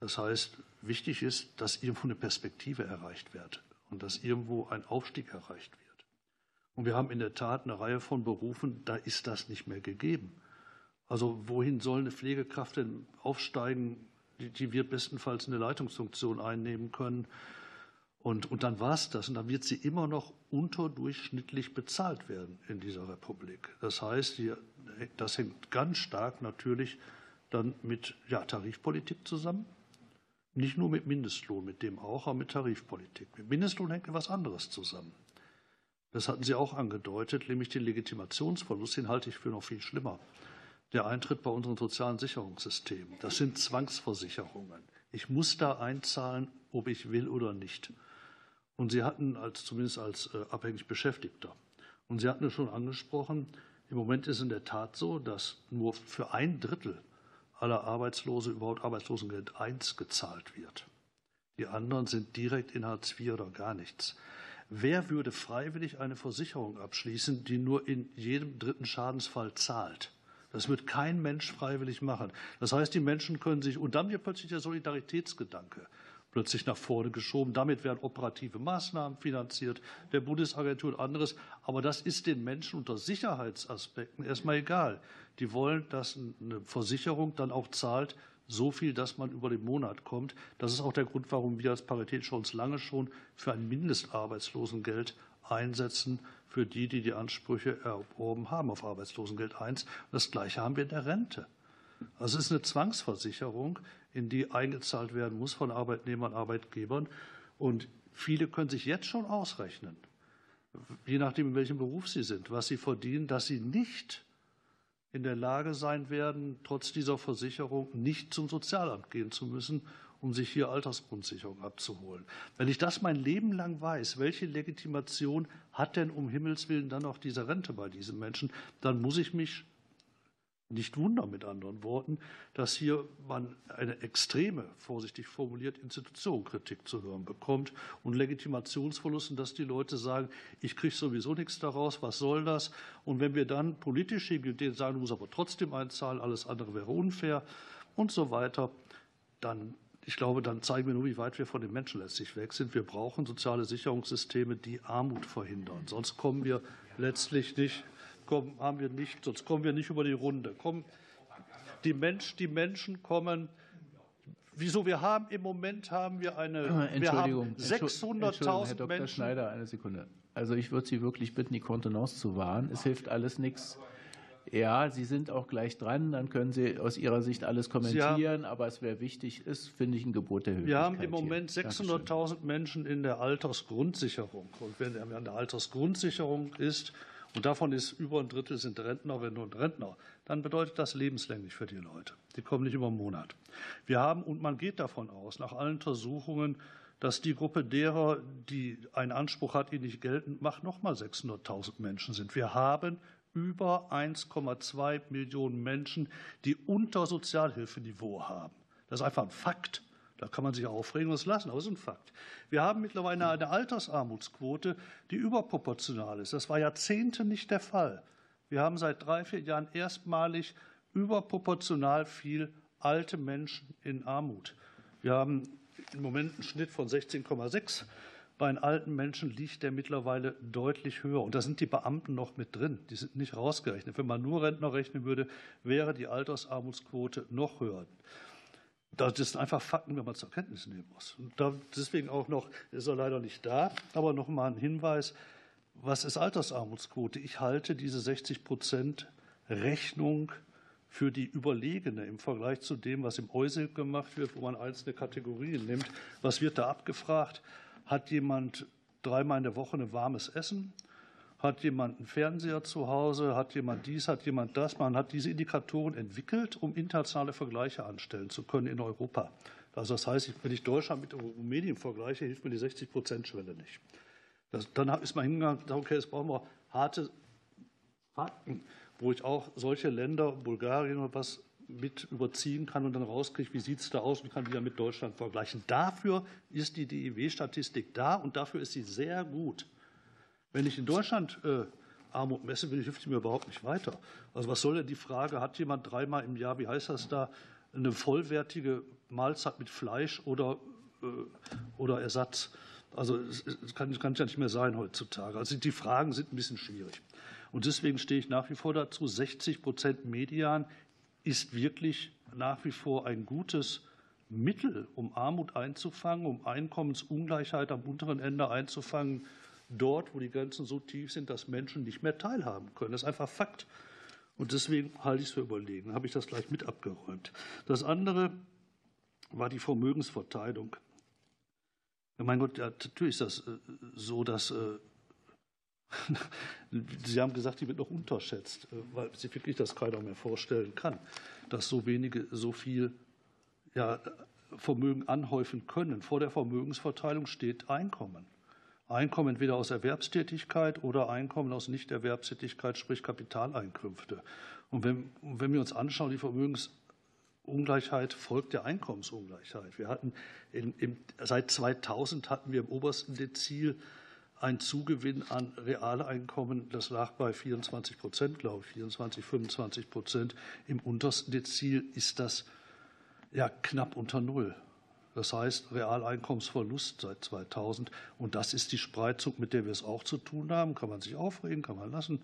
Das heißt, wichtig ist, dass irgendwo eine Perspektive erreicht wird und dass irgendwo ein Aufstieg erreicht wird. Und wir haben in der Tat eine Reihe von Berufen, da ist das nicht mehr gegeben. Also wohin soll eine Pflegekraft denn aufsteigen, die, die wir bestenfalls eine Leitungsfunktion einnehmen können? Und, und dann war es das. Und dann wird sie immer noch unterdurchschnittlich bezahlt werden in dieser Republik. Das heißt, das hängt ganz stark natürlich dann mit ja, Tarifpolitik zusammen. Nicht nur mit Mindestlohn, mit dem auch, aber mit Tarifpolitik. Mit Mindestlohn hängt etwas anderes zusammen. Das hatten Sie auch angedeutet, nämlich den Legitimationsverlust, den halte ich für noch viel schlimmer. Der Eintritt bei unseren sozialen Sicherungssystemen. Das sind Zwangsversicherungen. Ich muss da einzahlen, ob ich will oder nicht. Und Sie hatten als, zumindest als äh, abhängig Beschäftigter. Und Sie hatten es schon angesprochen, im Moment ist in der Tat so, dass nur für ein Drittel aller Arbeitslose überhaupt Arbeitslosengeld I gezahlt wird. Die anderen sind direkt in Hartz IV oder gar nichts. Wer würde freiwillig eine Versicherung abschließen, die nur in jedem dritten Schadensfall zahlt? Das wird kein Mensch freiwillig machen. Das heißt, die Menschen können sich, und dann wird plötzlich der Solidaritätsgedanke plötzlich nach vorne geschoben. Damit werden operative Maßnahmen finanziert, der Bundesagentur und anderes. Aber das ist den Menschen unter Sicherheitsaspekten erstmal egal. Die wollen, dass eine Versicherung dann auch zahlt, so viel, dass man über den Monat kommt. Das ist auch der Grund, warum wir als Parität schon lange schon für ein Mindestarbeitslosengeld einsetzen für die, die die Ansprüche erworben haben auf Arbeitslosengeld I. Das Gleiche haben wir in der Rente. Also es ist eine Zwangsversicherung, in die eingezahlt werden muss von Arbeitnehmern Arbeitgebern. Und viele können sich jetzt schon ausrechnen, je nachdem, in welchem Beruf sie sind, was sie verdienen, dass sie nicht in der Lage sein werden, trotz dieser Versicherung nicht zum Sozialamt gehen zu müssen, um sich hier Altersgrundsicherung abzuholen. Wenn ich das mein Leben lang weiß, welche Legitimation hat denn um Himmels Willen dann noch diese Rente bei diesen Menschen, dann muss ich mich nicht wundern, mit anderen Worten, dass hier man eine extreme, vorsichtig formuliert, Institutionenkritik zu hören bekommt und Legitimationsverlusten, dass die Leute sagen, ich kriege sowieso nichts daraus, was soll das? Und wenn wir dann politisch hingehen, sagen, du musst aber trotzdem einzahlen, alles andere wäre unfair und so weiter, dann ich glaube, dann zeigen wir nur, wie weit wir von den Menschen letztlich weg sind. Wir brauchen soziale Sicherungssysteme, die Armut verhindern. Sonst kommen wir letztlich nicht kommen, haben wir nicht, sonst kommen wir nicht über die Runde. Kommen, die, Mensch, die Menschen kommen. Wieso? Wir haben im Moment haben wir eine. Entschuldigung, 600.000 Herr Dr. Menschen. Schneider, eine Sekunde. Also ich würde Sie wirklich bitten, die Kontenance zu wahren. Es hilft alles nichts. Ja, Sie sind auch gleich dran, dann können Sie aus Ihrer Sicht alles kommentieren, haben, aber es wäre wichtig, ist, finde ich, ein Gebot der Höflichkeit. Wir haben im Moment 600.000 Menschen in der Altersgrundsicherung. Und wenn er an der Altersgrundsicherung ist, und davon ist über ein Drittel sind Rentnerinnen und Rentner, dann bedeutet das lebenslänglich für die Leute. Die kommen nicht über einen Monat. Wir haben, und man geht davon aus, nach allen Untersuchungen, dass die Gruppe derer, die einen Anspruch hat, ihn nicht geltend macht, nochmal 600.000 Menschen sind. Wir haben über 1,2 Millionen Menschen, die unter Sozialhilfeniveau haben. Das ist einfach ein Fakt. Da kann man sich aufregen und es lassen, aber es ist ein Fakt. Wir haben mittlerweile eine Altersarmutsquote, die überproportional ist. Das war Jahrzehnte nicht der Fall. Wir haben seit drei, vier Jahren erstmalig überproportional viel alte Menschen in Armut. Wir haben im Moment einen Schnitt von 16,6. Bei den alten Menschen liegt der mittlerweile deutlich höher. Und da sind die Beamten noch mit drin. Die sind nicht rausgerechnet. Wenn man nur Rentner rechnen würde, wäre die Altersarmutsquote noch höher. Das sind einfach Fakten, wenn man zur Kenntnis nehmen muss. Und deswegen auch noch, ist er leider nicht da, aber noch mal ein Hinweis. Was ist Altersarmutsquote? Ich halte diese 60 Prozent Rechnung für die überlegene im Vergleich zu dem, was im EUSIL gemacht wird, wo man einzelne Kategorien nimmt. Was wird da abgefragt? Hat jemand dreimal in der Woche ein warmes Essen? Hat jemand einen Fernseher zu Hause? Hat jemand dies? Hat jemand das? Man hat diese Indikatoren entwickelt, um internationale Vergleiche anstellen zu können in Europa. Also das heißt, wenn ich Deutschland mit Rumänien vergleiche, hilft mir die 60-Prozent-Schwelle nicht. Das, dann ist man hingegangen okay, jetzt brauchen wir harte Fakten, wo ich auch solche Länder, Bulgarien oder was, mit überziehen kann und dann rauskriege, wie sieht es da aus und kann wieder mit Deutschland vergleichen. Dafür ist die DIW-Statistik da und dafür ist sie sehr gut. Wenn ich in Deutschland äh, Armut messe, hilft sie mir überhaupt nicht weiter. Also was soll denn die Frage, hat jemand dreimal im Jahr, wie heißt das da, eine vollwertige Mahlzeit mit Fleisch oder, äh, oder Ersatz? Also das kann, kann ja nicht mehr sein heutzutage. Also die Fragen sind ein bisschen schwierig. Und deswegen stehe ich nach wie vor dazu, 60 Prozent Median ist wirklich nach wie vor ein gutes Mittel, um Armut einzufangen, um Einkommensungleichheit am unteren Ende einzufangen, dort, wo die Grenzen so tief sind, dass Menschen nicht mehr teilhaben können. Das ist einfach Fakt. Und deswegen halte ich es für überlegen. Habe ich das gleich mit abgeräumt. Das andere war die Vermögensverteilung. Ja, mein Gott, ja, natürlich ist das äh, so, dass äh, Sie haben gesagt, die wird noch unterschätzt, äh, weil sich wirklich das keiner mehr vorstellen kann, dass so wenige so viel ja, Vermögen anhäufen können. Vor der Vermögensverteilung steht Einkommen. Einkommen entweder aus Erwerbstätigkeit oder Einkommen aus Nichterwerbstätigkeit, sprich Kapitaleinkünfte. Und wenn, wenn wir uns anschauen, die Vermögensungleichheit folgt der Einkommensungleichheit. Wir hatten in, in, seit 2000 hatten wir im obersten Dezil ein Zugewinn an Realeinkommen, das lag bei 24 Prozent, glaube ich, 24, 25 Prozent. Im untersten Dezil ist das ja knapp unter Null. Das heißt Realeinkommensverlust seit 2000. Und das ist die Spreizung, mit der wir es auch zu tun haben. Kann man sich aufregen, kann man lassen.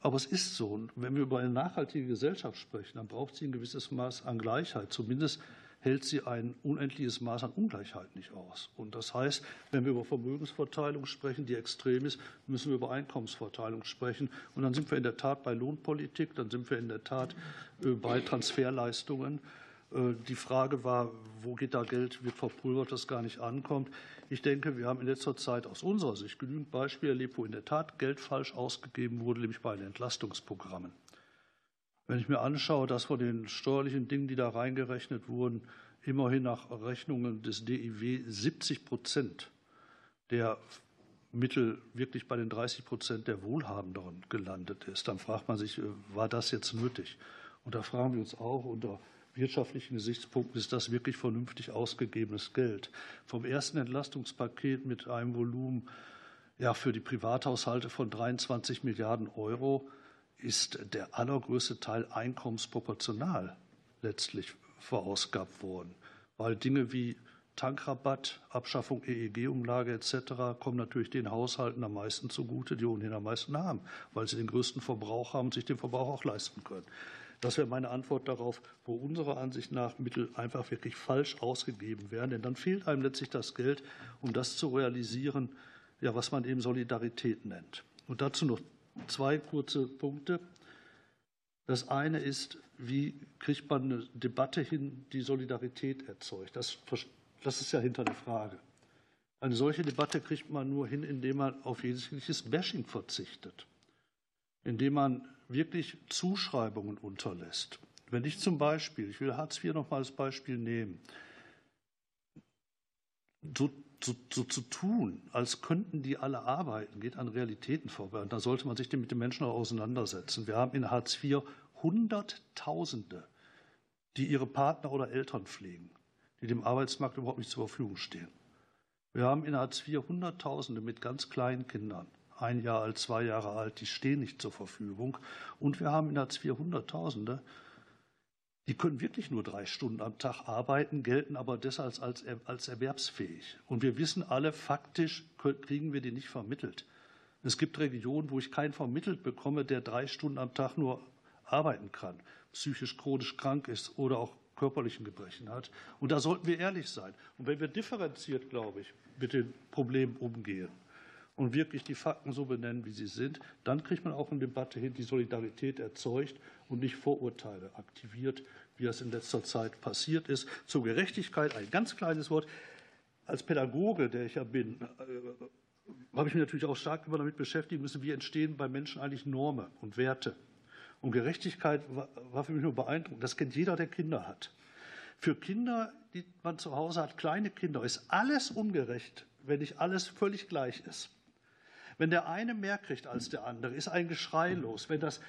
Aber es ist so. Und wenn wir über eine nachhaltige Gesellschaft sprechen, dann braucht sie ein gewisses Maß an Gleichheit. Zumindest hält sie ein unendliches Maß an Ungleichheit nicht aus. Und das heißt, wenn wir über Vermögensverteilung sprechen, die extrem ist, müssen wir über Einkommensverteilung sprechen. Und dann sind wir in der Tat bei Lohnpolitik, dann sind wir in der Tat äh, bei Transferleistungen. Äh, die Frage war, wo geht da Geld, wird verpulvert, das gar nicht ankommt. Ich denke, wir haben in letzter Zeit aus unserer Sicht genügend Beispiele erlebt, wo in der Tat Geld falsch ausgegeben wurde, nämlich bei den Entlastungsprogrammen. Wenn ich mir anschaue, dass von den steuerlichen Dingen, die da reingerechnet wurden, immerhin nach Rechnungen des DIW 70 Prozent der Mittel wirklich bei den 30 Prozent der Wohlhabenderen gelandet ist, dann fragt man sich, äh, war das jetzt nötig? Und da fragen wir uns auch unter wirtschaftlichen Gesichtspunkten ist das wirklich vernünftig ausgegebenes Geld. Vom ersten Entlastungspaket mit einem Volumen ja, für die Privathaushalte von 23 Milliarden Euro ist der allergrößte Teil einkommensproportional letztlich verausgabt worden, weil Dinge wie Tankrabatt, Abschaffung EEG-Umlage etc. kommen natürlich den Haushalten am meisten zugute, die ohnehin am meisten haben, weil sie den größten Verbrauch haben und sich den Verbrauch auch leisten können. Das wäre meine Antwort darauf, wo unserer Ansicht nach Mittel einfach wirklich falsch ausgegeben werden. Denn dann fehlt einem letztlich das Geld, um das zu realisieren, ja, was man eben Solidarität nennt. Und dazu noch zwei kurze Punkte. Das eine ist, wie kriegt man eine Debatte hin, die Solidarität erzeugt? Das, das ist ja hinter der Frage. Eine solche Debatte kriegt man nur hin, indem man auf jegliches Bashing verzichtet, indem man wirklich Zuschreibungen unterlässt. Wenn ich zum Beispiel, ich will Hartz IV noch mal als Beispiel nehmen, so, so, so, zu tun, als könnten die alle arbeiten, geht an Realitäten vorbei. Und da sollte man sich mit den Menschen auch auseinandersetzen. Wir haben in Hartz IV Hunderttausende, die ihre Partner oder Eltern pflegen, die dem Arbeitsmarkt überhaupt nicht zur Verfügung stehen. Wir haben in Hartz IV Hunderttausende mit ganz kleinen Kindern ein Jahr alt, zwei Jahre alt, die stehen nicht zur Verfügung. Und wir haben in Hartz IV die können wirklich nur drei Stunden am Tag arbeiten, gelten aber deshalb als, als erwerbsfähig. Und wir wissen alle, faktisch kriegen wir die nicht vermittelt. Es gibt Regionen, wo ich keinen vermittelt bekomme, der drei Stunden am Tag nur arbeiten kann, psychisch chronisch krank ist oder auch körperlichen Gebrechen hat. Und da sollten wir ehrlich sein. Und wenn wir differenziert, glaube ich, mit den Problemen umgehen, und wirklich die Fakten so benennen, wie sie sind, dann kriegt man auch eine Debatte hin, die Solidarität erzeugt und nicht Vorurteile aktiviert, wie das in letzter Zeit passiert ist. Zur Gerechtigkeit ein ganz kleines Wort. Als Pädagoge, der ich ja bin, äh, habe ich mich natürlich auch stark immer damit beschäftigen müssen, wie entstehen bei Menschen eigentlich Normen und Werte. Und Gerechtigkeit war für mich nur beeindruckend. Das kennt jeder, der Kinder hat. Für Kinder, die man zu Hause hat, kleine Kinder, ist alles ungerecht, wenn nicht alles völlig gleich ist. Wenn der eine mehr kriegt als der andere, ist ein Geschrei los. Wenn das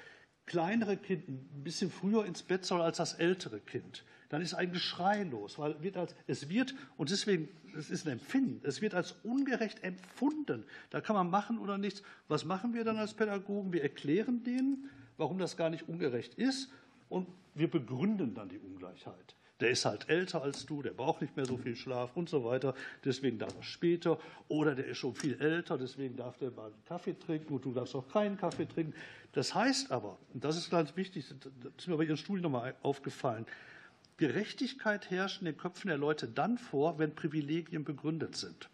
kleinere Kind ein bisschen früher ins Bett soll als das ältere Kind, dann ist ein Geschrei los, weil wird als, es wird, und deswegen, es ist ein Empfinden, es wird als ungerecht empfunden. Da kann man machen oder nichts. Was machen wir dann als Pädagogen? Wir erklären denen, warum das gar nicht ungerecht ist und wir begründen dann die Ungleichheit. Der ist halt älter als du, der braucht nicht mehr so viel Schlaf und so weiter, deswegen darf er später. Oder der ist schon viel älter, deswegen darf der mal einen Kaffee trinken und du darfst auch keinen Kaffee trinken. Das heißt aber, und das ist ganz wichtig, das ist mir bei Ihren Studien nochmal aufgefallen, Gerechtigkeit herrscht in den Köpfen der Leute dann vor, wenn Privilegien begründet sind.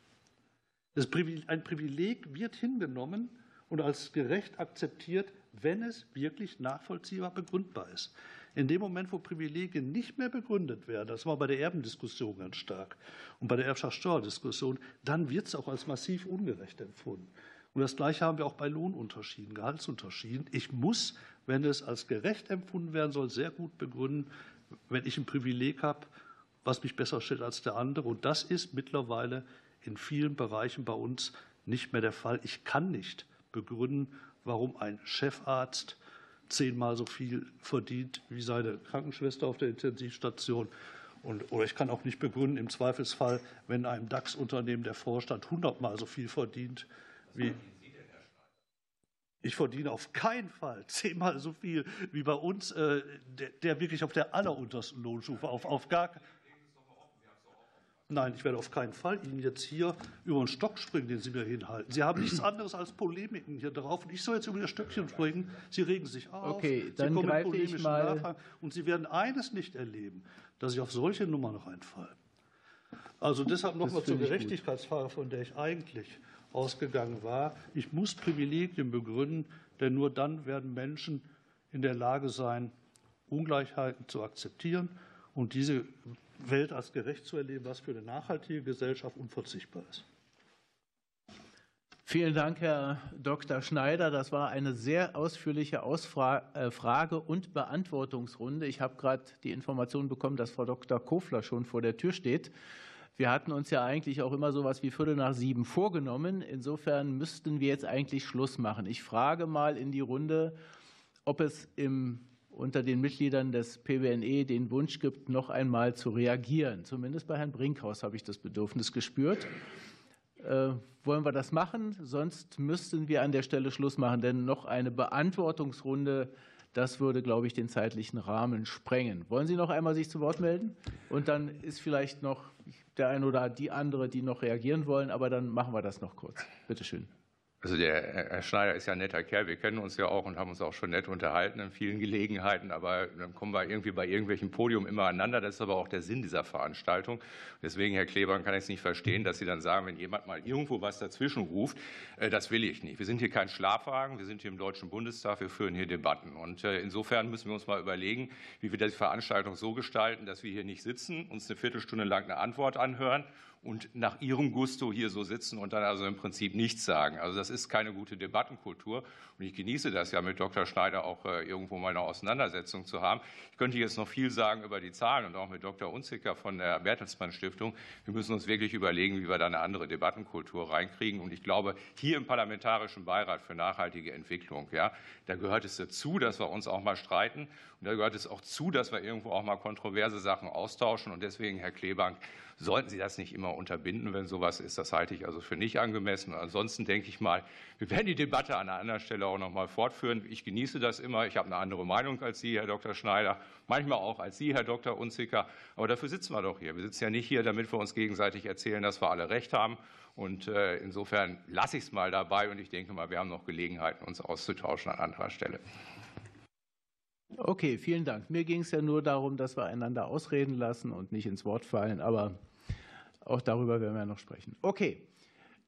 ein Privileg wird hingenommen und als gerecht akzeptiert, wenn es wirklich nachvollziehbar begründbar ist. In dem Moment, wo Privilegien nicht mehr begründet werden, das war bei der Erbendiskussion ganz stark und bei der Erbschaftssteuerdiskussion, dann wird es auch als massiv ungerecht empfunden. Und das Gleiche haben wir auch bei Lohnunterschieden, Gehaltsunterschieden. Ich muss, wenn es als gerecht empfunden werden soll, sehr gut begründen, wenn ich ein Privileg habe, was mich besser stellt als der andere. Und das ist mittlerweile in vielen Bereichen bei uns nicht mehr der Fall. Ich kann nicht begründen, warum ein Chefarzt zehnmal so viel verdient wie seine Krankenschwester auf der Intensivstation. Und, oder ich kann auch nicht begründen, im Zweifelsfall, wenn einem DAX-Unternehmen der Vorstand hundertmal so viel verdient wie, ich verdiene auf keinen Fall zehnmal so viel wie bei uns, äh, der, der, wirklich auf der alleruntersten Lohnstufe, auf, auf gar Nein, ich werde auf keinen Fall Ihnen jetzt hier über den Stock springen, den Sie mir hinhalten. Sie haben nichts anderes als Polemiken hier drauf. Und ich soll jetzt über Ihr Stöckchen springen. Sie regen sich auf. Okay, dann Sie kommen ich mal. Nachfragen. Und Sie werden eines nicht erleben, dass ich auf solche Nummern reinfalle. Also deshalb nochmal zur Gerechtigkeitsfrage, von der ich eigentlich ausgegangen war. Ich muss Privilegien begründen, denn nur dann werden Menschen in der Lage sein, Ungleichheiten zu akzeptieren und diese Welt als gerecht zu erleben, was für eine nachhaltige Gesellschaft unverzichtbar ist. Vielen Dank, Herr Dr. Schneider. Das war eine sehr ausführliche äh, und Beantwortungsrunde. Ich habe gerade die Information bekommen, dass Frau Dr. Kofler schon vor der Tür steht. Wir hatten uns ja eigentlich auch immer so etwas wie Viertel nach sieben vorgenommen. Insofern müssten wir jetzt eigentlich Schluss machen. Ich frage mal in die Runde, ob es im, unter den Mitgliedern des PWNE den Wunsch gibt, noch einmal zu reagieren. Zumindest bei Herrn Brinkhaus habe ich das Bedürfnis gespürt. Äh, wollen wir das machen? Sonst müssten wir an der Stelle Schluss machen, denn noch eine Beantwortungsrunde das würde, glaube ich, den zeitlichen Rahmen sprengen. Wollen Sie noch einmal sich zu Wort melden? Und dann ist vielleicht noch der eine oder die andere, die noch reagieren wollen, aber dann machen wir das noch kurz. Bitte schön. Also der Herr Schneider ist ja ein netter Kerl. Wir kennen uns ja auch und haben uns auch schon nett unterhalten in vielen Gelegenheiten. Aber dann kommen wir irgendwie bei irgendwelchen Podium immer aneinander. Das ist aber auch der Sinn dieser Veranstaltung. Deswegen, Herr Kleber, kann ich es nicht verstehen, dass Sie dann sagen, wenn jemand mal irgendwo was dazwischen ruft, äh, das will ich nicht. Wir sind hier kein Schlafwagen. Wir sind hier im Deutschen Bundestag. Wir führen hier Debatten. Und äh, insofern müssen wir uns mal überlegen, wie wir die Veranstaltung so gestalten, dass wir hier nicht sitzen, uns eine Viertelstunde lang eine Antwort anhören und nach ihrem Gusto hier so sitzen und dann also im Prinzip nichts sagen. Also das ist keine gute Debattenkultur. Und ich genieße das ja mit Dr. Schneider auch äh, irgendwo mal eine Auseinandersetzung zu haben. Ich könnte jetzt noch viel sagen über die Zahlen und auch mit Dr. Unzicker von der Bertelsmann Stiftung. Wir müssen uns wirklich überlegen, wie wir da eine andere Debattenkultur reinkriegen. Und ich glaube, hier im Parlamentarischen Beirat für nachhaltige Entwicklung, ja, da gehört es dazu, dass wir uns auch mal streiten. Und da gehört es auch zu, dass wir irgendwo auch mal kontroverse Sachen austauschen. Und deswegen, Herr Klebank, sollten Sie das nicht immer unterbinden, wenn sowas ist. Das halte ich also für nicht angemessen. Und ansonsten denke ich mal, wir werden die Debatte an einer anderen Stelle auch noch mal fortführen. Ich genieße das immer. Ich habe eine andere Meinung als Sie, Herr Dr. Schneider, manchmal auch als Sie, Herr Dr. Unzicker. Aber dafür sitzen wir doch hier. Wir sitzen ja nicht hier, damit wir uns gegenseitig erzählen, dass wir alle Recht haben. Und äh, insofern lasse ich es mal dabei. Und ich denke mal, wir haben noch Gelegenheiten, uns auszutauschen an anderer Stelle. Okay, vielen Dank. Mir ging es ja nur darum, dass wir einander ausreden lassen und nicht ins Wort fallen, aber auch darüber werden wir noch sprechen. Okay,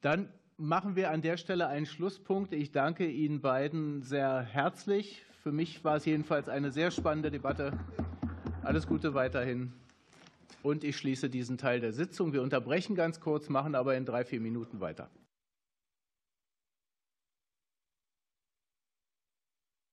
dann machen wir an der Stelle einen Schlusspunkt. Ich danke Ihnen beiden sehr herzlich. Für mich war es jedenfalls eine sehr spannende Debatte. Alles Gute weiterhin. Und ich schließe diesen Teil der Sitzung. Wir unterbrechen ganz kurz, machen aber in drei, vier Minuten weiter.